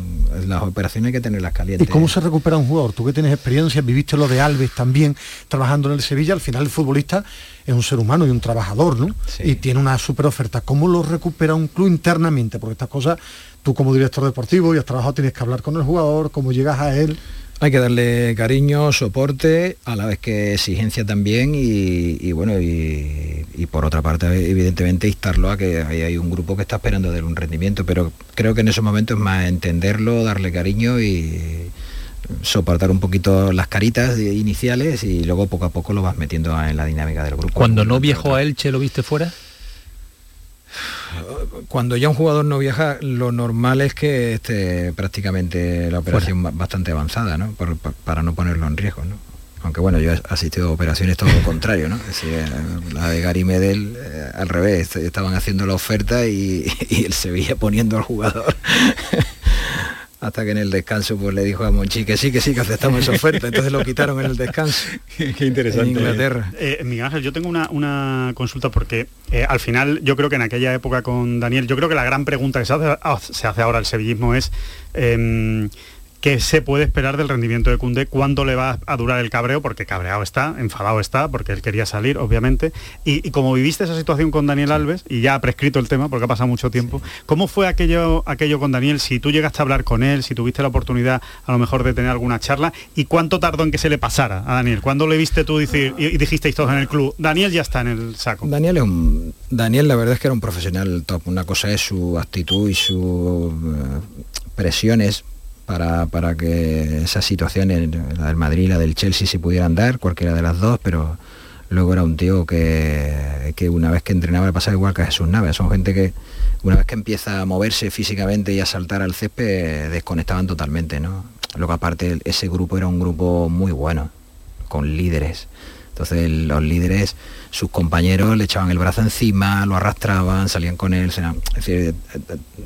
las operaciones hay que tenerlas calientes. ¿Y cómo se recupera un jugador? Tú que tienes experiencia, viviste lo de Alves también, trabajando en el Sevilla, al final el futbolista es un ser humano y un trabajador, ¿no? Y tiene una super oferta. ¿Cómo lo recupera un club internamente? Porque estas cosas, tú como director deportivo y has trabajado, tienes que hablar con el jugador, cómo llegas a él. Hay que darle cariño, soporte, a la vez que exigencia también y, bueno, y, por otra parte, evidentemente, instarlo a que hay, un grupo que está esperando de un rendimiento, pero creo que en esos momentos es más entenderlo, darle cariño y soportar un poquito las caritas iniciales y luego poco a poco lo vas metiendo en la dinámica del grupo. Cuando no viajó a Elche, ¿lo viste fuera? Cuando ya un jugador no viaja, lo normal es que esté prácticamente la operación bastante avanzada, ¿no? para no ponerlo en riesgo, ¿no? Aunque bueno, yo he asistido a operaciones todo lo contrario, ¿no? la de Gary Medel, eh, al revés, estaban haciendo la oferta y, y él se veía poniendo al jugador hasta que en el descanso pues le dijo a Monchi que sí, que sí, que aceptamos esa oferta. Entonces lo quitaron en el descanso. Qué, interesante. En Inglaterra. Eh, Miguel Ángel, yo tengo una, consulta porque eh, al final yo creo que en aquella época con Daniel, yo creo que la gran pregunta que se hace, ah, se hace ahora el sevillismo es... ¿Qué se puede esperar del rendimiento de Cundé? ¿Cuánto le va a durar el cabreo? Porque cabreado está, enfadado está, porque él quería salir, obviamente. Y, como viviste esa situación con Daniel Alves, y ya ha prescrito el tema, porque ha pasado mucho tiempo, ¿cómo fue aquello, aquello con Daniel? Si tú llegaste a hablar con él, si tuviste la oportunidad a lo mejor de tener alguna charla, ¿y cuánto tardó en que se le pasara a Daniel? ¿Cuándo le viste tú decir, y, dijisteis todos en el club, Daniel ya está en el saco? Daniel es un... Daniel la verdad es que era un profesional top. Una cosa es su actitud y sus eh, presiones para, que esas situaciones, la del Madrid la del Chelsea, se pudieran dar, cualquiera de las dos, pero luego era un tío que, que una vez que entrenaba le pasaba igual que a Jesús Navas. Son gente que una vez que empieza a moverse físicamente y a saltar al césped, desconectaban totalmente, ¿no? Luego aparte ese grupo era un grupo muy bueno, con líderes. Entonces los líderes sus compañeros le echaban el brazo encima, lo arrastraban, salían con él. Es decir,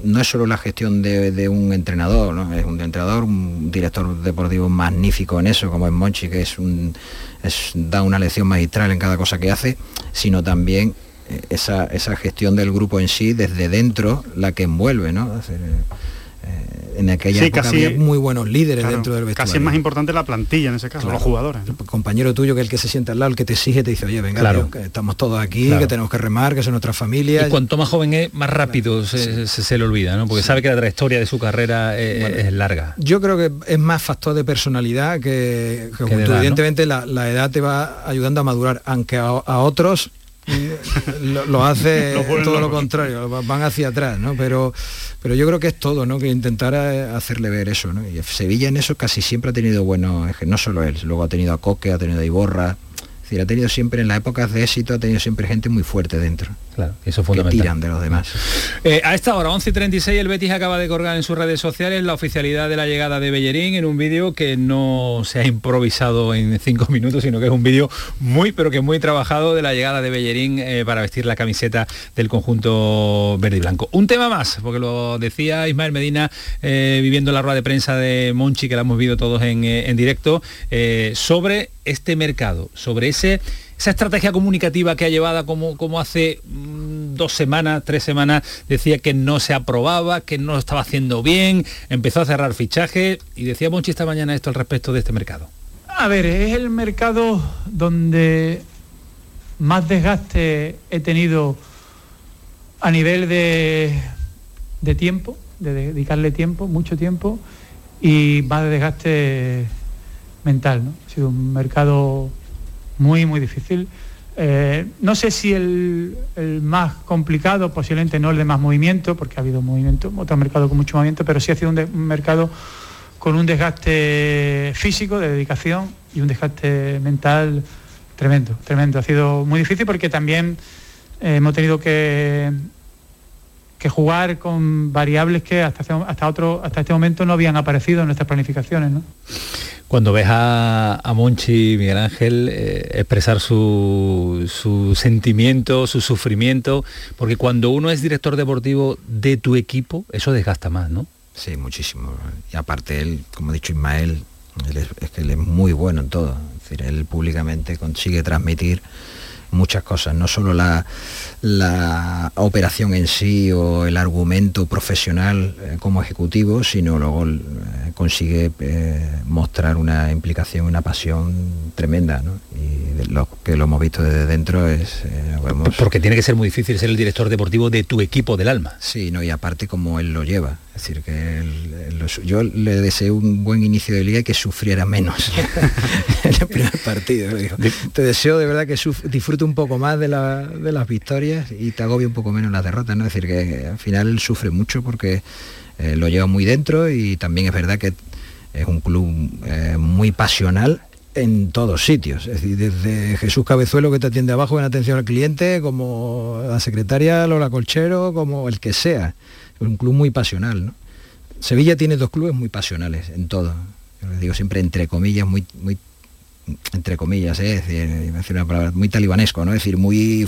no es solo la gestión de, un entrenador, es un entrenador, un director deportivo magnífico en eso, como es Monchi, que es un, da una lección magistral en cada cosa que hace, sino también eh, esa, esa gestión del grupo en sí, desde dentro, la que envuelve. ¿no? En aquella época había muy buenos líderes dentro del vestuario. Casi es más importante la plantilla en ese caso, los jugadores. El compañero tuyo que es el que se sienta al lado, el que te exige, te dice, oye, venga, que estamos todos aquí, que tenemos que remar, que son nuestras familias. Y cuanto más joven es, más rápido se, le olvida, ¿no? Porque sabe que la trayectoria de su carrera es, larga. Yo creo que es más factor de personalidad que, Evidentemente la, edad te va ayudando a madurar, aunque a otros lo, hace todo lo contrario, van hacia atrás, ¿no? Pero, pero yo creo que es todo, ¿no? Que intentar hacerle ver eso, ¿no? Y Sevilla en eso casi siempre ha tenido buenos, no solo él, luego ha tenido a Coque, ha tenido a Iborra, decir, ha tenido siempre en las épocas de éxito, ha tenido siempre gente muy fuerte dentro. Claro, eso fue Que tiran de los demás. Eh, a esta hora, 11 y 36, el Betis acaba de colgar en sus redes sociales la oficialidad de la llegada de Bellerín en un vídeo que no se ha improvisado en cinco minutos, sino que es un vídeo muy, pero que muy trabajado de la llegada de Bellerín eh, para vestir la camiseta del conjunto verde y blanco. Un tema más, porque lo decía Ismael Medina eh, viviendo la rueda de prensa de Monchi, que la hemos visto todos en, en directo, sobre este mercado, sobre ese, esa estrategia comunicativa que ha llevado como, como hace mm, dos semanas, tres semanas, decía que no se aprobaba, que no estaba haciendo bien, empezó a cerrar fichajes y decía Monchi esta mañana esto al respecto de este mercado. A ver, es el mercado donde más desgaste he tenido a nivel de, de tiempo, de dedicarle tiempo, mucho tiempo, y más de desgaste mental. ¿no? Ha sido un mercado muy, muy difícil. Eh, no sé si el, más complicado, posiblemente no el de más movimiento, porque ha habido movimiento, otro mercado con mucho movimiento, pero sí ha sido un, mercado con un desgaste físico, de dedicación, y un desgaste mental tremendo, tremendo. Ha sido muy difícil porque también eh, hemos tenido que, que jugar con variables que hasta, hasta, otro, hasta este momento no habían aparecido en nuestras planificaciones. ¿no? Cuando ves a, Monchi, Miguel Ángel, eh, expresar su, su, sentimiento, su sufrimiento, porque cuando uno es director deportivo de tu equipo, eso desgasta más, ¿no? Sí, muchísimo. Y aparte él, como ha dicho Ismael, es, que él es muy bueno en todo. Es decir, él públicamente consigue transmitir muchas cosas, no solo la, la operación en sí o el argumento profesional eh, como ejecutivo, sino luego eh, consigue eh, mostrar una implicación, una pasión tremenda. Y lo que lo hemos visto desde dentro es Porque tiene que ser muy difícil ser el director deportivo de tu equipo del alma. Sí, no, y aparte como él lo lleva. Es decir, que yo le deseo un buen inicio de liga y que sufriera menos en el primer partido. Te deseo de verdad que disfrute un poco más de, las victorias y te agobie un poco menos las derrotas. ¿no? Es decir, que al final sufre mucho porque eh, lo lleva muy dentro y también es verdad que es un club eh, muy pasional en todos sitios, es decir, desde Jesús Cabezuelo que te atiende abajo en atención al cliente, como la secretaria Lola Colchero, como el que sea. Es un club muy pasional. ¿no? Sevilla tiene dos clubes muy pasionales en todo. Les digo siempre entre comillas, muy, muy entre comillas, ¿eh? es decir, una palabra muy talibanesco, ¿no? Es decir, muy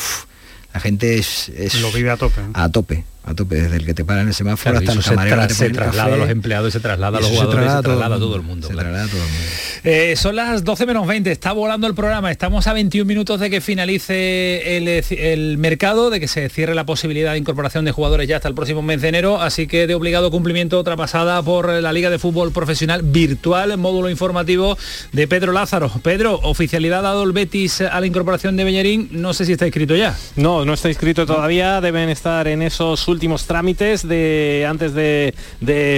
la gente es, lo vive a tope. A tope a tope, desde el que te para en el semáforo hasta el camarero se, traslada a los empleados, se traslada a los jugadores, se traslada, a todo el mundo. Eh, son las 12 menos 20, está volando el programa, estamos a 21 minutos de que finalice el, mercado, de que se cierre la posibilidad de incorporación de jugadores ya hasta el próximo mes de enero, así que de obligado cumplimiento otra pasada por la Liga de Fútbol Profesional Virtual, módulo informativo de Pedro Lázaro. Pedro, oficialidad dado el Betis a la incorporación de Beñerín, no sé si está inscrito ya. No, no está inscrito todavía, deben estar en esos últimos trámites de antes de,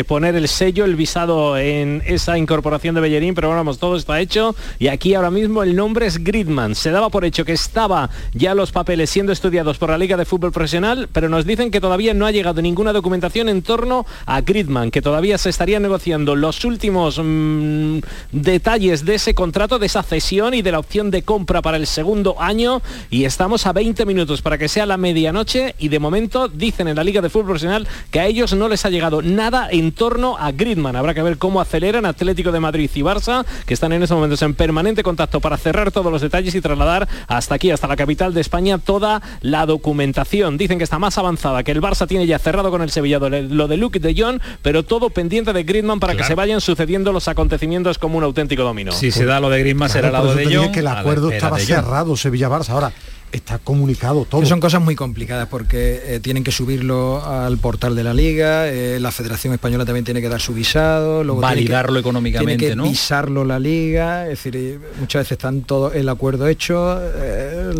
poner el sello, el visado en esa incorporación de Bellerín, pero vamos, todo está hecho y aquí ahora mismo el nombre es Gridman. Se daba por hecho que estaba ya los papeles siendo estudiados por la Liga de Fútbol Profesional, pero nos dicen que todavía no ha llegado ninguna documentación en torno a Gridman, que todavía se estaría negociando los últimos mm, detalles de ese contrato, de esa cesión y de la opción de compra para el segundo año y estamos a 20 minutos para que sea la medianoche y de momento dicen en la Liga de Fútbol Profesional que a ellos no les ha llegado nada en torno a Gridman. Habrá que ver cómo aceleran Atlético de Madrid y Barça, que están en estos momentos en permanente contacto para cerrar todos los detalles y trasladar hasta aquí, hasta la capital de España, toda la documentación. Dicen que está más avanzada, que el Barça tiene ya cerrado con el Sevilla lo de Luke de Jong, pero todo pendiente de Gridman para que se vayan sucediendo los acontecimientos como un auténtico dominó. Si se da lo de Gridman, será lado de Jong. que el acuerdo estaba cerrado Sevilla-Barça. Ahora, está comunicado todo. son cosas muy complicadas porque eh, tienen que subirlo al portal de la liga, eh, la Federación Española también tiene que dar su visado, luego validarlo económicamente, tiene que visarlo la liga, es decir, eh, muchas veces están todo el acuerdo hecho,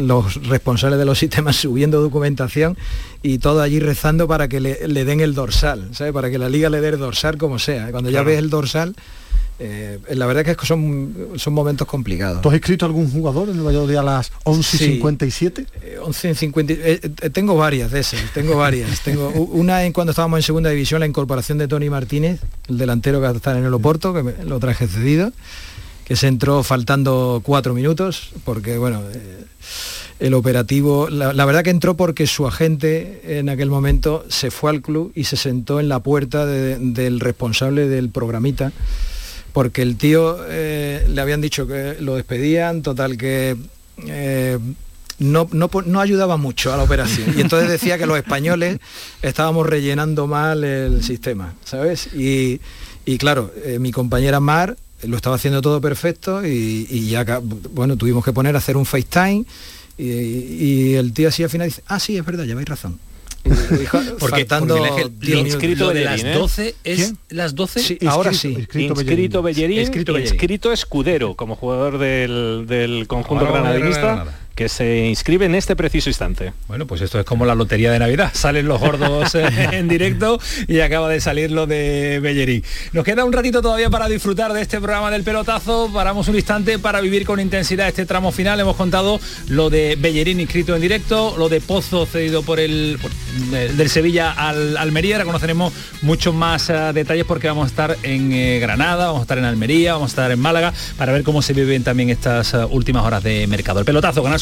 los responsables de los sistemas subiendo documentación y todo allí rezando para que le, den el dorsal, ¿sabes? Para que la liga le dé el dorsal como sea. Cuando ya ves el dorsal eh, la verdad que son, son momentos complicados. ¿Tú has escrito algún jugador en el Valladolid a las 11.57? 11.50, eh, eh, tengo varias de esas, tengo varias. tengo una en cuando estábamos en segunda división, la incorporación de Tony Martínez, el delantero que está en el Oporto, que lo traje cedido, que se entró faltando cuatro minutos, porque bueno, el operativo, la, verdad que entró porque su agente en aquel momento se fue al club y se sentó en la puerta del responsable del programita porque el tío eh, le habían dicho que lo despedían, total que eh, no, no, ayudaba mucho a la operación. Y entonces decía que los españoles estábamos rellenando mal el sistema, ¿sabes? Y, claro, eh, mi compañera Mar lo estaba haciendo todo perfecto y, ya, bueno, tuvimos que poner a hacer un FaceTime y, y el tío así al final dice, ah, sí, es verdad, lleváis razón porque, porque inscrito de las 12 es las 12 ahora sí inscrito Bellerín, inscrito, Escudero como jugador del, del conjunto granadinista que se inscribe en este preciso instante. Bueno, pues esto es como la lotería de Navidad. Salen los gordos eh, en directo y acaba de salir lo de Bellerín. Nos queda un ratito todavía para disfrutar de este programa del pelotazo. Paramos un instante para vivir con intensidad este tramo final. Hemos contado lo de Bellerín inscrito en directo, lo de Pozo cedido por el eh, del Sevilla al Almería. Ahora conoceremos muchos más eh, detalles porque vamos a estar en Granada, vamos a estar en Almería, vamos a estar en Málaga para ver cómo se viven también estas últimas horas de mercado. El pelotazo, ganas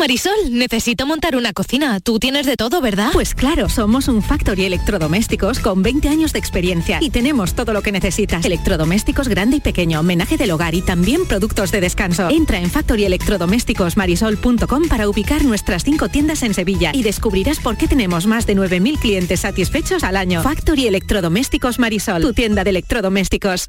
Marisol, necesito montar una cocina. Tú tienes de todo, ¿verdad? Pues claro, somos un Factory Electrodomésticos con 20 años de experiencia y tenemos todo lo que necesitas. Electrodomésticos grande y pequeño, homenaje del hogar y también productos de descanso. Entra en factoryelectrodomésticosmarisol.com para ubicar nuestras cinco tiendas en Sevilla y descubrirás por qué tenemos más de 9.000 clientes satisfechos al año. Factory Electrodomésticos Marisol, tu tienda de electrodomésticos.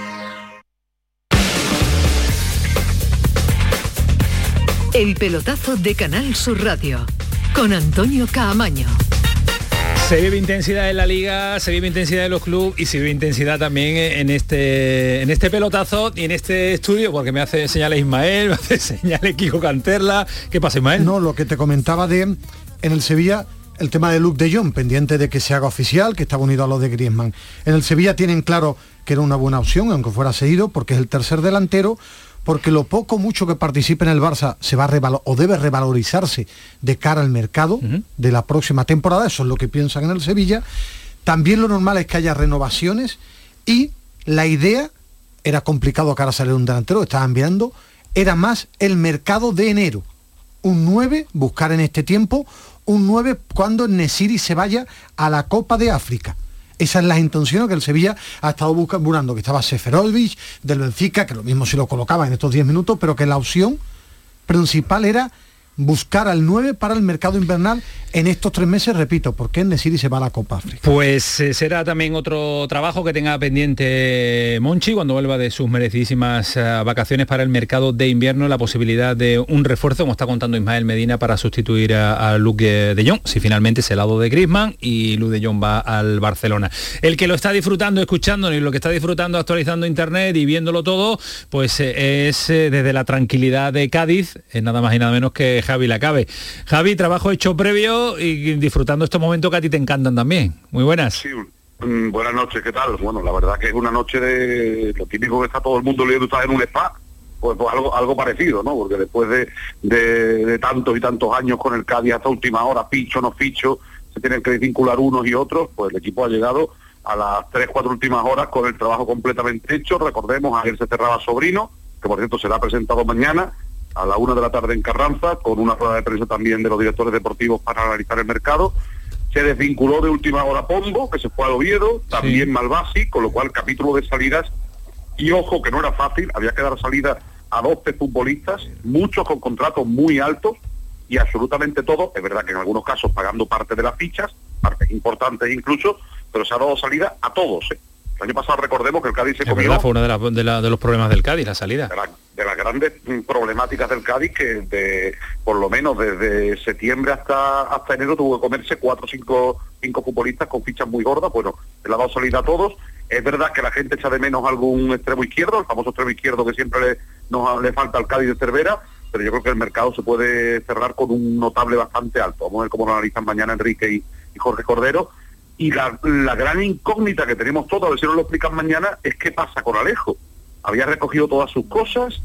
El pelotazo de Canal Sur Radio con Antonio Caamaño. Se vive intensidad en la liga, se vive intensidad en los clubes y se vive intensidad también en este, en este pelotazo y en este estudio, porque me hace señales Ismael, me hace señales Kiko Canterla. ¿Qué pasa, Ismael? No, lo que te comentaba de en el Sevilla el tema de Luke de Jong, pendiente de que se haga oficial, que estaba unido a los de Griezmann. En el Sevilla tienen claro que era una buena opción, aunque fuera seguido, porque es el tercer delantero, porque lo poco mucho que participe en el Barça se va a o debe revalorizarse de cara al mercado de la próxima temporada, eso es lo que piensan en el Sevilla. También lo normal es que haya renovaciones y la idea, era complicado que ahora saliera un delantero, estaban viendo, era más el mercado de enero. Un 9, buscar en este tiempo, un 9 cuando Nesiri se vaya a la Copa de África. Esas son las intenciones que el Sevilla ha estado buscando, que estaba Seferovic, del Benfica, que lo mismo si lo colocaba en estos 10 minutos, pero que la opción principal era buscar al 9 para el mercado invernal en estos tres meses, repito, porque Nesiri se va a la Copa África. Pues eh, será también otro trabajo que tenga pendiente Monchi cuando vuelva de sus merecidísimas eh, vacaciones para el mercado de invierno, la posibilidad de un refuerzo, como está contando Ismael Medina, para sustituir a, Luke de Jong, si finalmente es el lado de Griezmann y Luke de Jong va al Barcelona. El que lo está disfrutando, escuchando y lo que está disfrutando, actualizando internet y viéndolo todo, pues eh, es desde la tranquilidad de Cádiz, es nada más y nada menos que Javi Lacabe. Javi, trabajo hecho previo y disfrutando estos momentos que a ti te encantan también. Muy buenas. Sí, mm, buenas noches, ¿qué tal? Bueno, la verdad que es una noche de lo típico que está todo el mundo leyendo, estar en un spa. Pues, pues, algo, algo parecido, ¿no? Porque después de, de, tantos y tantos años con el Cádiz hasta última hora, picho, no ficho, se tienen que vincular unos y otros, pues el equipo ha llegado a las tres, cuatro últimas horas con el trabajo completamente hecho. Recordemos, ayer se cerraba Sobrino, que por cierto será presentado mañana, a la una de la tarde en Carranza, con una rueda de prensa también de los directores deportivos para analizar el mercado. Se desvinculó de última hora Pombo, que se fue al Oviedo, también Malvasi, con lo cual capítulo de salidas. Y ojo, que no era fácil, había que dar salida a 12 futbolistas, muchos con contratos muy altos y absolutamente todos, es verdad que en algunos casos pagando parte de las fichas, partes importantes incluso, pero se ha dado salida a todos. ¿eh? El año pasado recordemos que el Cádiz se comió... fue uno de, de, los problemas del Cádiz, la salida. De, las grandes problemáticas del Cádiz que de, por lo menos desde septiembre hasta hasta enero tuvo que comerse cuatro o cinco, cinco futbolistas con fichas muy gordas. Bueno, le ha dado salida a todos. Es verdad que la gente echa de menos algún extremo izquierdo, el famoso extremo izquierdo que siempre le, nos, le falta al Cádiz de Cervera, pero yo creo que el mercado se puede cerrar con un notable bastante alto. Vamos a ver cómo lo analizan mañana Enrique y Jorge Cordero y la, gran incógnita que tenemos todos, a ver si nos lo explican mañana, es qué pasa con Alejo. Había recogido todas sus cosas,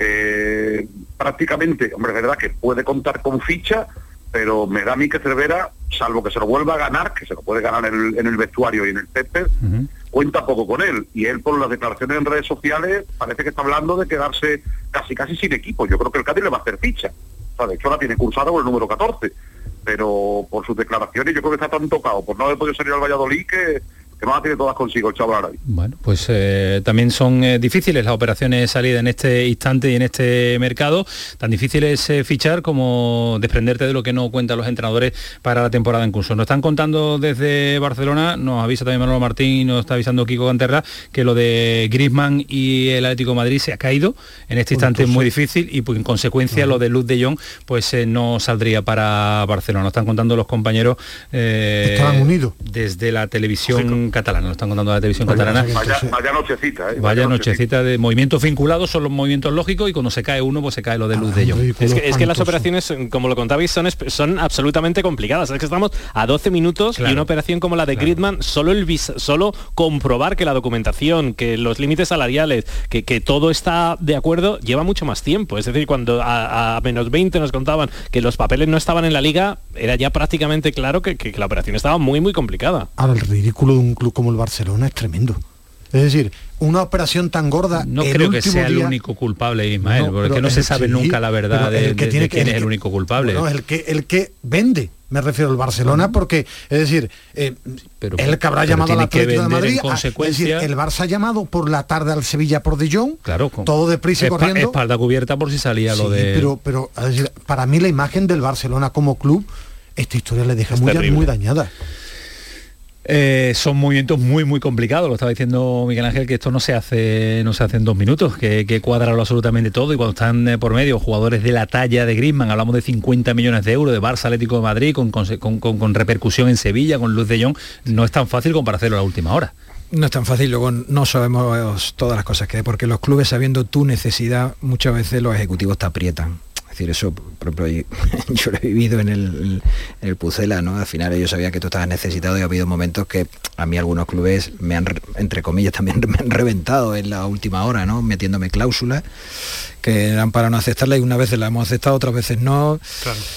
eh, prácticamente, hombre, es verdad que puede contar con ficha, pero me da a mí que Cervera, salvo que se lo vuelva a ganar, que se lo puede ganar en el, vestuario y en el césped, cuenta poco con él. Y él, por las declaraciones en redes sociales, parece que está hablando de quedarse casi casi sin equipo. Yo creo que el Cádiz le va a hacer ficha. O sea, de hecho la tiene cursada con el número 14 pero por sus declaraciones yo creo que está tan tocado por no haber podido salir al Valladolid que, que más tiene todas consigo el chaval árabe. Bueno, pues eh, también son eh, difíciles las operaciones salidas en este instante y en este mercado. Tan difícil es eh, fichar como desprenderte de lo que no cuentan los entrenadores para la temporada en curso. Nos están contando desde Barcelona, nos avisa también Manolo Martín y nos está avisando Kiko Canterra que lo de Griezmann y el Atlético de Madrid se ha caído. En este instante es muy difícil y pues, en consecuencia lo de Luz de Jong pues no saldría para Barcelona. Nos están contando los compañeros Estaban unidos. desde la televisión catalana, nos están contando la televisión catalana. Vaya, vaya nochecita, ¿eh? Vaya nochecita de movimientos vinculados, son los movimientos lógicos y cuando se cae uno, pues se cae lo de luz de ellos. Es que, es que las operaciones, como lo contabais, son, son absolutamente complicadas. Es que estamos a 12 minutos y una operación como la de Gridman, solo el vis- solo comprobar que la documentación, que los límites salariales, que, que todo está de acuerdo, lleva mucho más tiempo. Es decir, cuando a, a menos 20 nos contaban que los papeles no estaban en la liga, era ya prácticamente claro que, que- que la operación estaba muy, muy complicada. Ahora, el ridículo de un club como el Barcelona es tremendo. Es decir, una operación tan gorda. No el creo que sea el único culpable, Ismael, No, porque pero no se el- sabe sí, nunca la verdad pero de, el que tiene de quién es el el que- único culpable. Bueno, el que el que vende, me refiero al Barcelona, porque es decir, eh, el que habrá pero llamado al Atlético de vender en Madrid, ah, consecuencia- es decir, el Barça ha llamado por la tarde al Sevilla por De Jong, claro, con- todo deprisa y corriendo. espalda cubierta por si salía lo de pero, pero es decir, para mí la imagen del Barcelona como club, esta historia le deja Es muy, muy dañada. Eh, son movimientos muy muy complicados, lo estaba diciendo Miguel Ángel, que esto no se hace no se hace en dos minutos, que que absolutamente todo y cuando están eh, por medio jugadores de la talla de Griezmann, hablamos de 50 millones de euros, de Barça Atlético de Madrid, con, con, con- con- repercusión en Sevilla, con Luz de Jong, no es tan fácil como para hacerlo a la última hora. No es tan fácil, luego no sabemos todas las cosas que porque los clubes sabiendo tu necesidad, muchas veces los ejecutivos te aprietan. Es decir, eso, por ejemplo, yo, yo lo he vivido en el, en el Pucela, ¿no? Al final ellos sabían que tú estabas necesitado y ha habido momentos que a mí algunos clubes me han, re- entre comillas, también me han reventado en la última hora, ¿no? Metiéndome cláusulas que eran para no aceptarla y unas veces la hemos aceptado, otras veces no.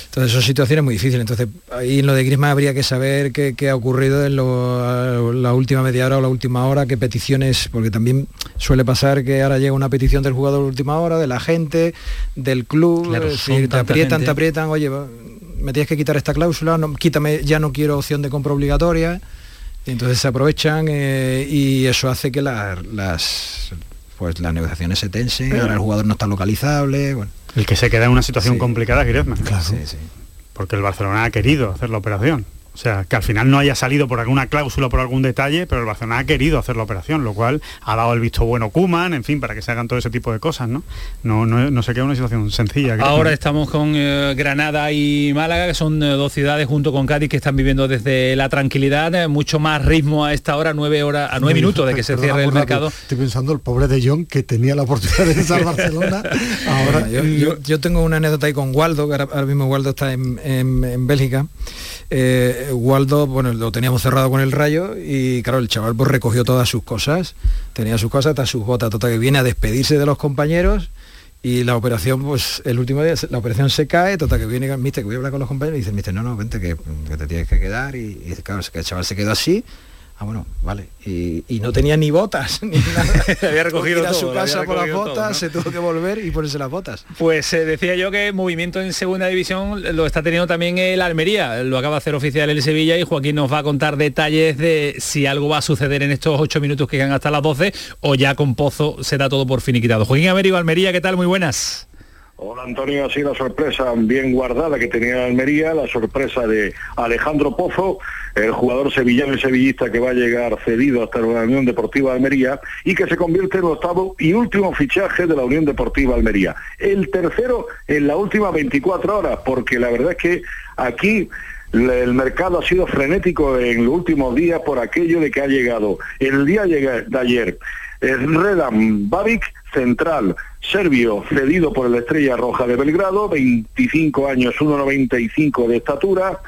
Entonces son situaciones muy difíciles. Entonces ahí en lo de Griezmann habría que saber qué, qué ha ocurrido en lo- la última media hora o la última hora, qué peticiones, porque también suele pasar que ahora llega una petición del jugador de última hora, de la gente, del club, Claro, es son decir, te aprietan, gente. te aprietan, oye, me tienes que quitar esta cláusula, no, quítame, ya no quiero opción de compra obligatoria. Y entonces se aprovechan eh, y eso hace que la- las pues las negociaciones se tensen, ahora el jugador no está localizable, bueno. El que se queda en una situación Sí. complicada es Griezmann. Sí, sí. Porque el Barcelona ha querido hacer la operación. O sea, que al final no haya salido por alguna cláusula, por algún detalle, pero el Barcelona ha querido hacer la operación, lo cual ha dado el visto bueno Kuman, en fin, para que se hagan todo ese tipo de cosas, ¿no? No, no, no se queda una situación sencilla. Ahora estamos con eh, Granada y Málaga, que son eh, dos ciudades junto con Cádiz que están viviendo desde la tranquilidad, eh, mucho más ritmo a esta hora, nueve horas, a nueve minutos de que se cierre el mercado. Estoy pensando el pobre de Jong que tenía la oportunidad de al Barcelona. Ahora yo, yo- yo tengo una anécdota ahí con Waldo, que ahora, ahora mismo Waldo está en, en- en Bélgica. Eh, Waldo, bueno, lo teníamos cerrado con el rayo y claro, el chaval pues recogió todas sus cosas, tenía sus cosas, hasta sus botas, total que viene a despedirse de los compañeros y la operación, pues el último día, la operación se cae, total que viene, mister, que voy a hablar con los compañeros y dice, mister, no, no, vente, que, te tienes que quedar y, claro, el chaval se quedó así. Ah, bueno, vale. Y, y no tenía ni botas, ni nada. Había recogido ir a su casa por las todo, botas, ¿no? se tuvo que volver y ponerse las botas. Pues eh, decía yo que movimiento en segunda división lo está teniendo también el Almería, lo acaba de hacer oficial el Sevilla y Joaquín nos va a contar detalles de si algo va a suceder en estos ocho minutos que quedan hasta las 12 o ya con Pozo se da todo por finiquitado. Joaquín Américo, Almería, ¿qué tal? Muy buenas. Hola Antonio, así la sorpresa bien guardada que tenía Almería, la sorpresa de Alejandro Pozo, el jugador sevillano y sevillista que va a llegar cedido hasta la Unión Deportiva Almería y que se convierte en el octavo y último fichaje de la Unión Deportiva Almería. El tercero en la última 24 horas, porque la verdad es que aquí el mercado ha sido frenético en los últimos días por aquello de que ha llegado el día de ayer Redan Babic, central serbio, cedido por el Estrella Roja de Belgrado, 25 años, 1,95 de estatura.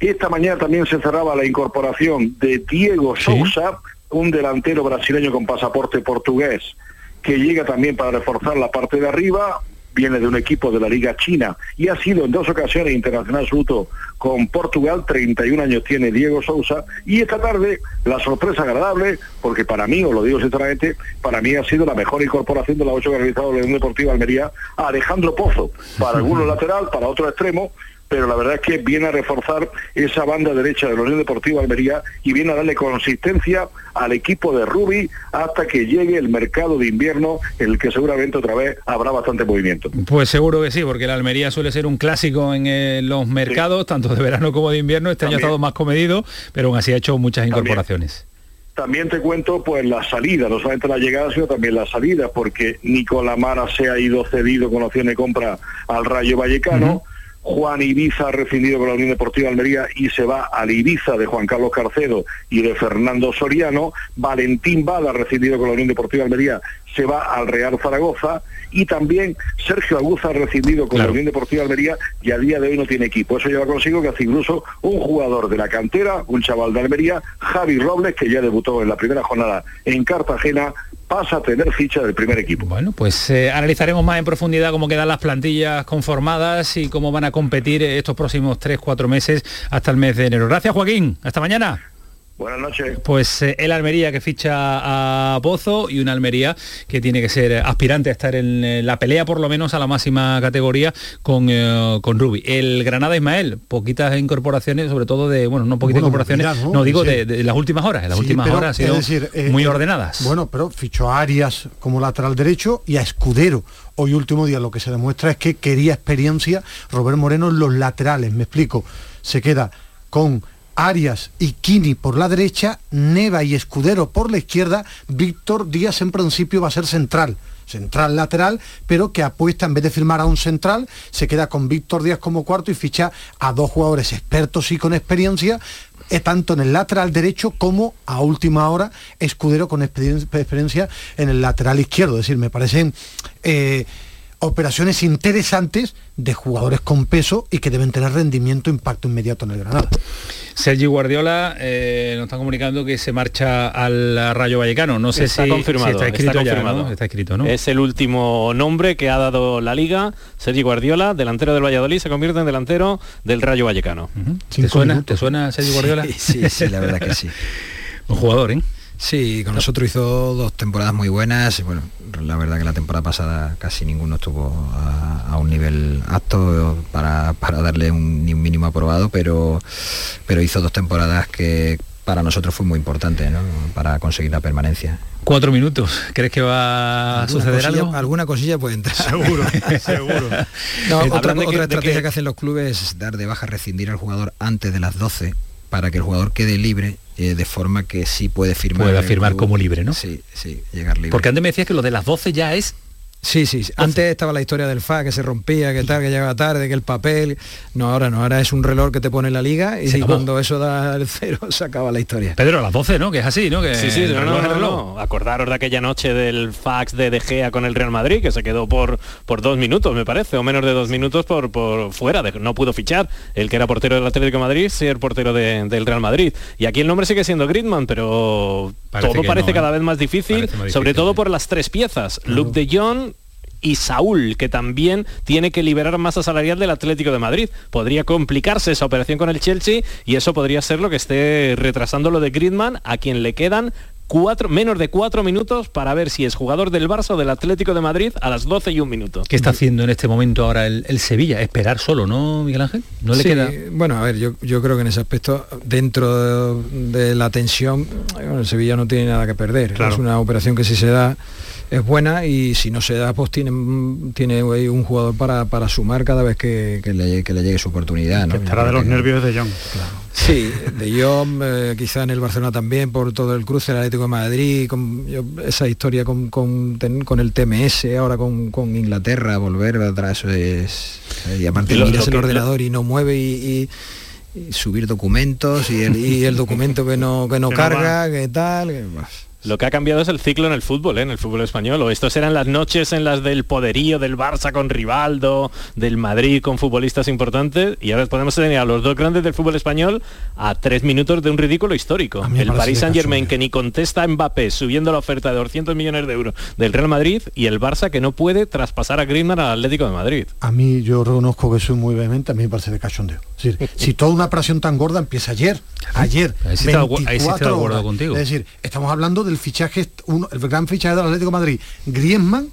Esta mañana también se cerraba la incorporación de Diego Sousa, un delantero brasileño con pasaporte portugués, que llega también para reforzar la parte de arriba, viene de un equipo de la Liga China y ha sido en dos ocasiones internacional absoluto con Portugal, 31 años tiene Diego Sousa, y esta tarde la sorpresa agradable, porque para mí, os lo digo sinceramente, para mí ha sido la mejor incorporación de las ocho que ha realizado la Unión Deportiva Almería, a Alejandro Pozo, para algunos lateral, para otro extremo, pero la verdad es que viene a reforzar esa banda derecha de la Unión Deportiva Almería y viene a darle consistencia al equipo de Rubi hasta que llegue el mercado de invierno, en el que seguramente otra vez habrá bastante movimiento. Pues seguro que sí, porque la Almería suele ser un clásico en eh, los mercados, tanto de verano como de invierno. Este año ha estado más comedido, pero aún así ha hecho muchas incorporaciones. También te cuento pues la salida, no solamente la llegada, sino también la salida, porque Nicolás Mara se ha ido cedido con opción de compra al Rayo Vallecano. Juan Ibiza ha rescindido con la Unión Deportiva Almería y se va al Ibiza de Juan Carlos Carcedo y de Fernando Soriano. Valentín Bada ha rescindido con la Unión Deportiva Almería, se va al Real Zaragoza. Y también Sergio Aguza ha rescindido con la Unión Deportiva Almería y a día de hoy no tiene equipo. Eso lleva consigo que hace incluso un jugador de la cantera, un chaval de Almería, Javi Robles, que ya debutó en la primera jornada en Cartagena, pasa a tener ficha del primer equipo. Bueno, pues eh, analizaremos más en profundidad cómo quedan las plantillas conformadas y cómo van a competir estos próximos 3-4 meses hasta el mes de enero. Gracias Joaquín, hasta mañana. Buenas noches. Pues eh, el Almería que ficha a Pozo y una Almería que tiene que ser aspirante a estar en eh, la pelea por lo menos a la máxima categoría con, eh, con Rubi. El Granada Ismael, poquitas incorporaciones, sobre todo de, bueno, no poquitas Bueno, incorporaciones, mira, no, ¿no? digo Sí. de, de las últimas horas, en las Sí, últimas pero, horas han sido decir, eh, muy eh, ordenadas. Bueno, pero fichó a Arias como lateral derecho y a Escudero. Hoy último día lo que se demuestra es que quería experiencia Robert Moreno en los laterales. Me explico. Se queda con Arias y Kini por la derecha, Neva y Escudero por la izquierda. Víctor Díaz en principio va a ser central central lateral, pero que apuesta en vez de firmar a un central, se queda con Víctor Díaz como cuarto y ficha a dos jugadores expertos y con experiencia, eh, tanto en el lateral derecho como a última hora Escudero con experien- experiencia en el lateral izquierdo. Es decir, me parecen eh, operaciones interesantes de jugadores con peso y que deben tener rendimiento impacto inmediato en el Granada. Sergi Guardiola eh, nos está comunicando que se marcha al Rayo Vallecano. No sé está si, confirmado, si está escrito ya, confirmado. ¿no? Está escrito, ¿no? Es el último nombre que ha dado la liga. Sergi Guardiola, delantero del Valladolid, se convierte en delantero del Rayo Vallecano. ¿Te suena, ¿Te suena Sergi Guardiola? Sí, sí, sí, la verdad que sí. Un jugador, ¿eh? Sí, con nosotros hizo dos temporadas muy buenas. y Bueno, la verdad que la temporada pasada casi ninguno estuvo a, a un nivel apto para, para darle un, ni un mínimo aprobado, pero, pero hizo dos temporadas que para nosotros fue muy importante ¿no? para conseguir la permanencia. Cuatro minutos. ¿Crees que va a suceder cosilla- algo? Alguna cosilla puede entrar. Seguro, seguro. No, Eh, otra, que- otra estrategia que- que... hacen los clubes es dar de baja, rescindir al jugador antes de las 12 para que el jugador quede libre eh, de forma que sí puede firmar. Pueda el firmar como libre, ¿no? Sí, sí, llegar libre. Porque antes me decías que lo de las 12 ya es Sí, sí. sí. Antes estaba la historia del FA que se rompía, que tal, que llegaba tarde, que el papel. No, ahora no, ahora es un reloj que te pone la liga y cuando eso da el cero se acaba la historia. Pedro, a las 12, ¿no? Que es así, ¿no? Que Sí, sí, el no, reloj no, no, reloj. no. Acordaros de aquella noche del fax de De Gea con el Real Madrid, que se quedó por, por dos minutos, me parece, o menos de dos minutos por, por fuera, de, no pudo fichar. El que era portero del Atlético de Madrid, ser portero de- del Real Madrid. Y aquí el nombre sigue siendo Griezmann, pero Parece todo parece no, ¿eh? cada vez más difícil, sobre todo por las tres piezas. Luke de Jong y Saúl, que también tiene que liberar masa salarial del Atlético de Madrid. Podría complicarse esa operación con el Chelsea y eso podría ser lo que esté retrasando lo de Griezmann, a quien le quedan cuatro, menos de cuatro minutos para ver si es jugador del Barça o del Atlético de Madrid a las 12 y un minuto. ¿Qué está haciendo en este momento ahora el, el Sevilla? Esperar solo, ¿no, Miguel Ángel? No le Sí, queda. Bueno, a ver, yo, yo creo que en ese aspecto, dentro de, de la tensión, bueno, el Sevilla no tiene nada que perder. Claro. Es una operación que si se da es buena y si no se da, pues tiene, tiene ahí un jugador para, para sumar cada vez que, que le, que le llegue su oportunidad. ¿no? Que estará de los nervios de John. Sí, de Jong, eh, quizá en el Barcelona también por todo el cruce, el Atlético de Madrid, con, yo- esa historia con, con, ten- con el TMS, ahora con, con Inglaterra, volver atrás, eso es... eh, Y aparte lo- miras lo el que- ordenador y no mueve y, y- y subir documentos y el, y el documento que no, que no Que no carga, que tal... que. Lo que ha cambiado es el ciclo en el fútbol, ¿eh? en el fútbol español. O estos eran las noches en las del poderío del Barça con Rivaldo, del Madrid con futbolistas importantes, y ahora podemos tener a los dos grandes del fútbol español a tres minutos de un ridículo histórico. El Paris de Saint Germain que ni contesta a Mbappé subiendo la oferta de 200 millones de euros del Real Madrid y el Barça que no puede traspasar a Griezmann al Atlético de Madrid. A mí yo reconozco que soy muy vehemente, a mí me parece de cachondeo. Es decir, si toda una operación tan gorda empieza ayer, ayer, Ahí sí estoy de acu- ahí sí estoy de 24 acuerdo horas. contigo. Es decir, estamos hablando del fichaje, uno- el gran fichaje del Atlético de Madrid, Griezmann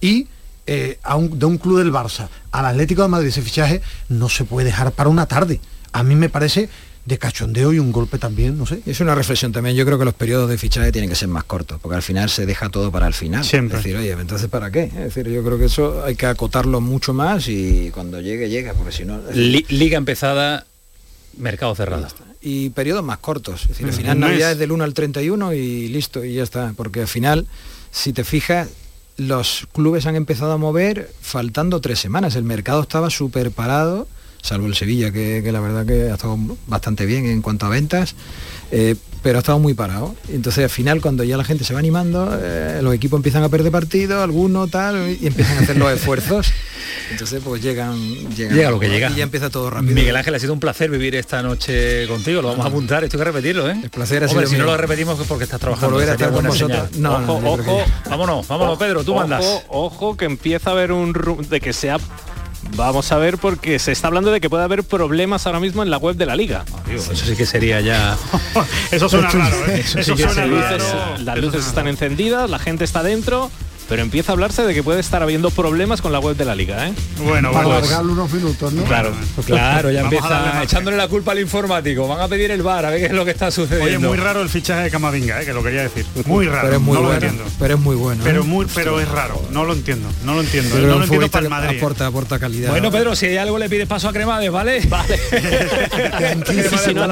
y eh, a un- de un club del Barça al Atlético de Madrid ese fichaje no se puede dejar para una tarde. A mí me parece de cachondeo y un golpe también, no sé. Es una reflexión también. Yo creo que los periodos de fichaje tienen que ser más cortos, porque al final se deja todo para el final. Siempre. Es decir, oye, entonces ¿para qué? Es decir, yo creo que eso hay que acotarlo mucho más y cuando llegue, llega, porque si no... es Liga empezada, mercado cerrado. y periodos más cortos. Es decir, al final Un mes. Navidad es del 1 al 31 y listo, y ya está. Porque al final, si te fijas, los clubes han empezado a mover faltando tres semanas. El mercado estaba súper parado, salvo el Sevilla, que, que la verdad que ha estado bastante bien en cuanto a ventas. Eh, pero ha estado muy parado. Entonces al final cuando ya la gente se va animando, eh, los equipos empiezan a perder partidos, algunos tal, y empiezan a hacer los esfuerzos. Entonces pues llegan, llegan Llega lo que llega. Y ya empieza todo rápido. Miguel Ángel, ha sido un placer vivir esta noche contigo. Lo vamos a apuntar, esto hay que repetirlo, ¿eh? El placer ha Hombre, sido si no lo repetimos es porque estás trabajando. Volver a estar con vosotros. No, no, ojo, yo creo ojo, vámonos, vámonos, Pedro, tú Ojo, mandas. Ojo, que empieza a haber un de que sea Vamos a ver porque se está hablando de que puede haber problemas ahora mismo en la web de la liga. Eso sí que sería ya. Eso suena raro, ¿eh? Eso, Eso sí que suena sería- raro. Las luces están encendidas, la gente está dentro, pero empieza a hablarse de que puede estar habiendo problemas con la web de la liga, ¿eh? Bueno, Para pues- alargarlo unos minutos, ¿no? Claro, Claro, ya Vamos empieza echándole la culpa al informático. Van a pedir el bar a ver qué es lo que está sucediendo. Oye, muy raro el fichaje de Camavinga, ¿eh? que lo quería decir. Muy raro, Pero es muy no lo bueno. entiendo. Pero es muy bueno. Pero ¿eh? muy, pero es raro, no lo entiendo, no lo entiendo. Pero no lo entiendo para el Madrid. ¿eh? Aporta, aporta calidad. Bueno, Pedro, si hay algo le pides paso a Cremades, ¿vale? Vale. si no.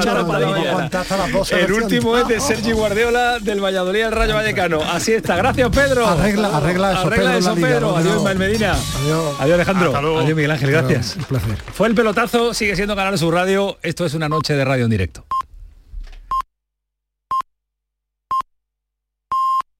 El último es de Sergi Guardiola del Valladolid al Rayo Vallecano. Así está. Gracias, Pedro. Arregla- arregla eso, Arregla eso, la liga, Pedro. Adiós. Ismael Medina. Adiós. Adiós, Alejandro. Adiós, Miguel Ángel. Gracias. Un placer. Fue el pelotazo, sigue siendo Canal Sur Radio. Esto es una noche de radio en directo.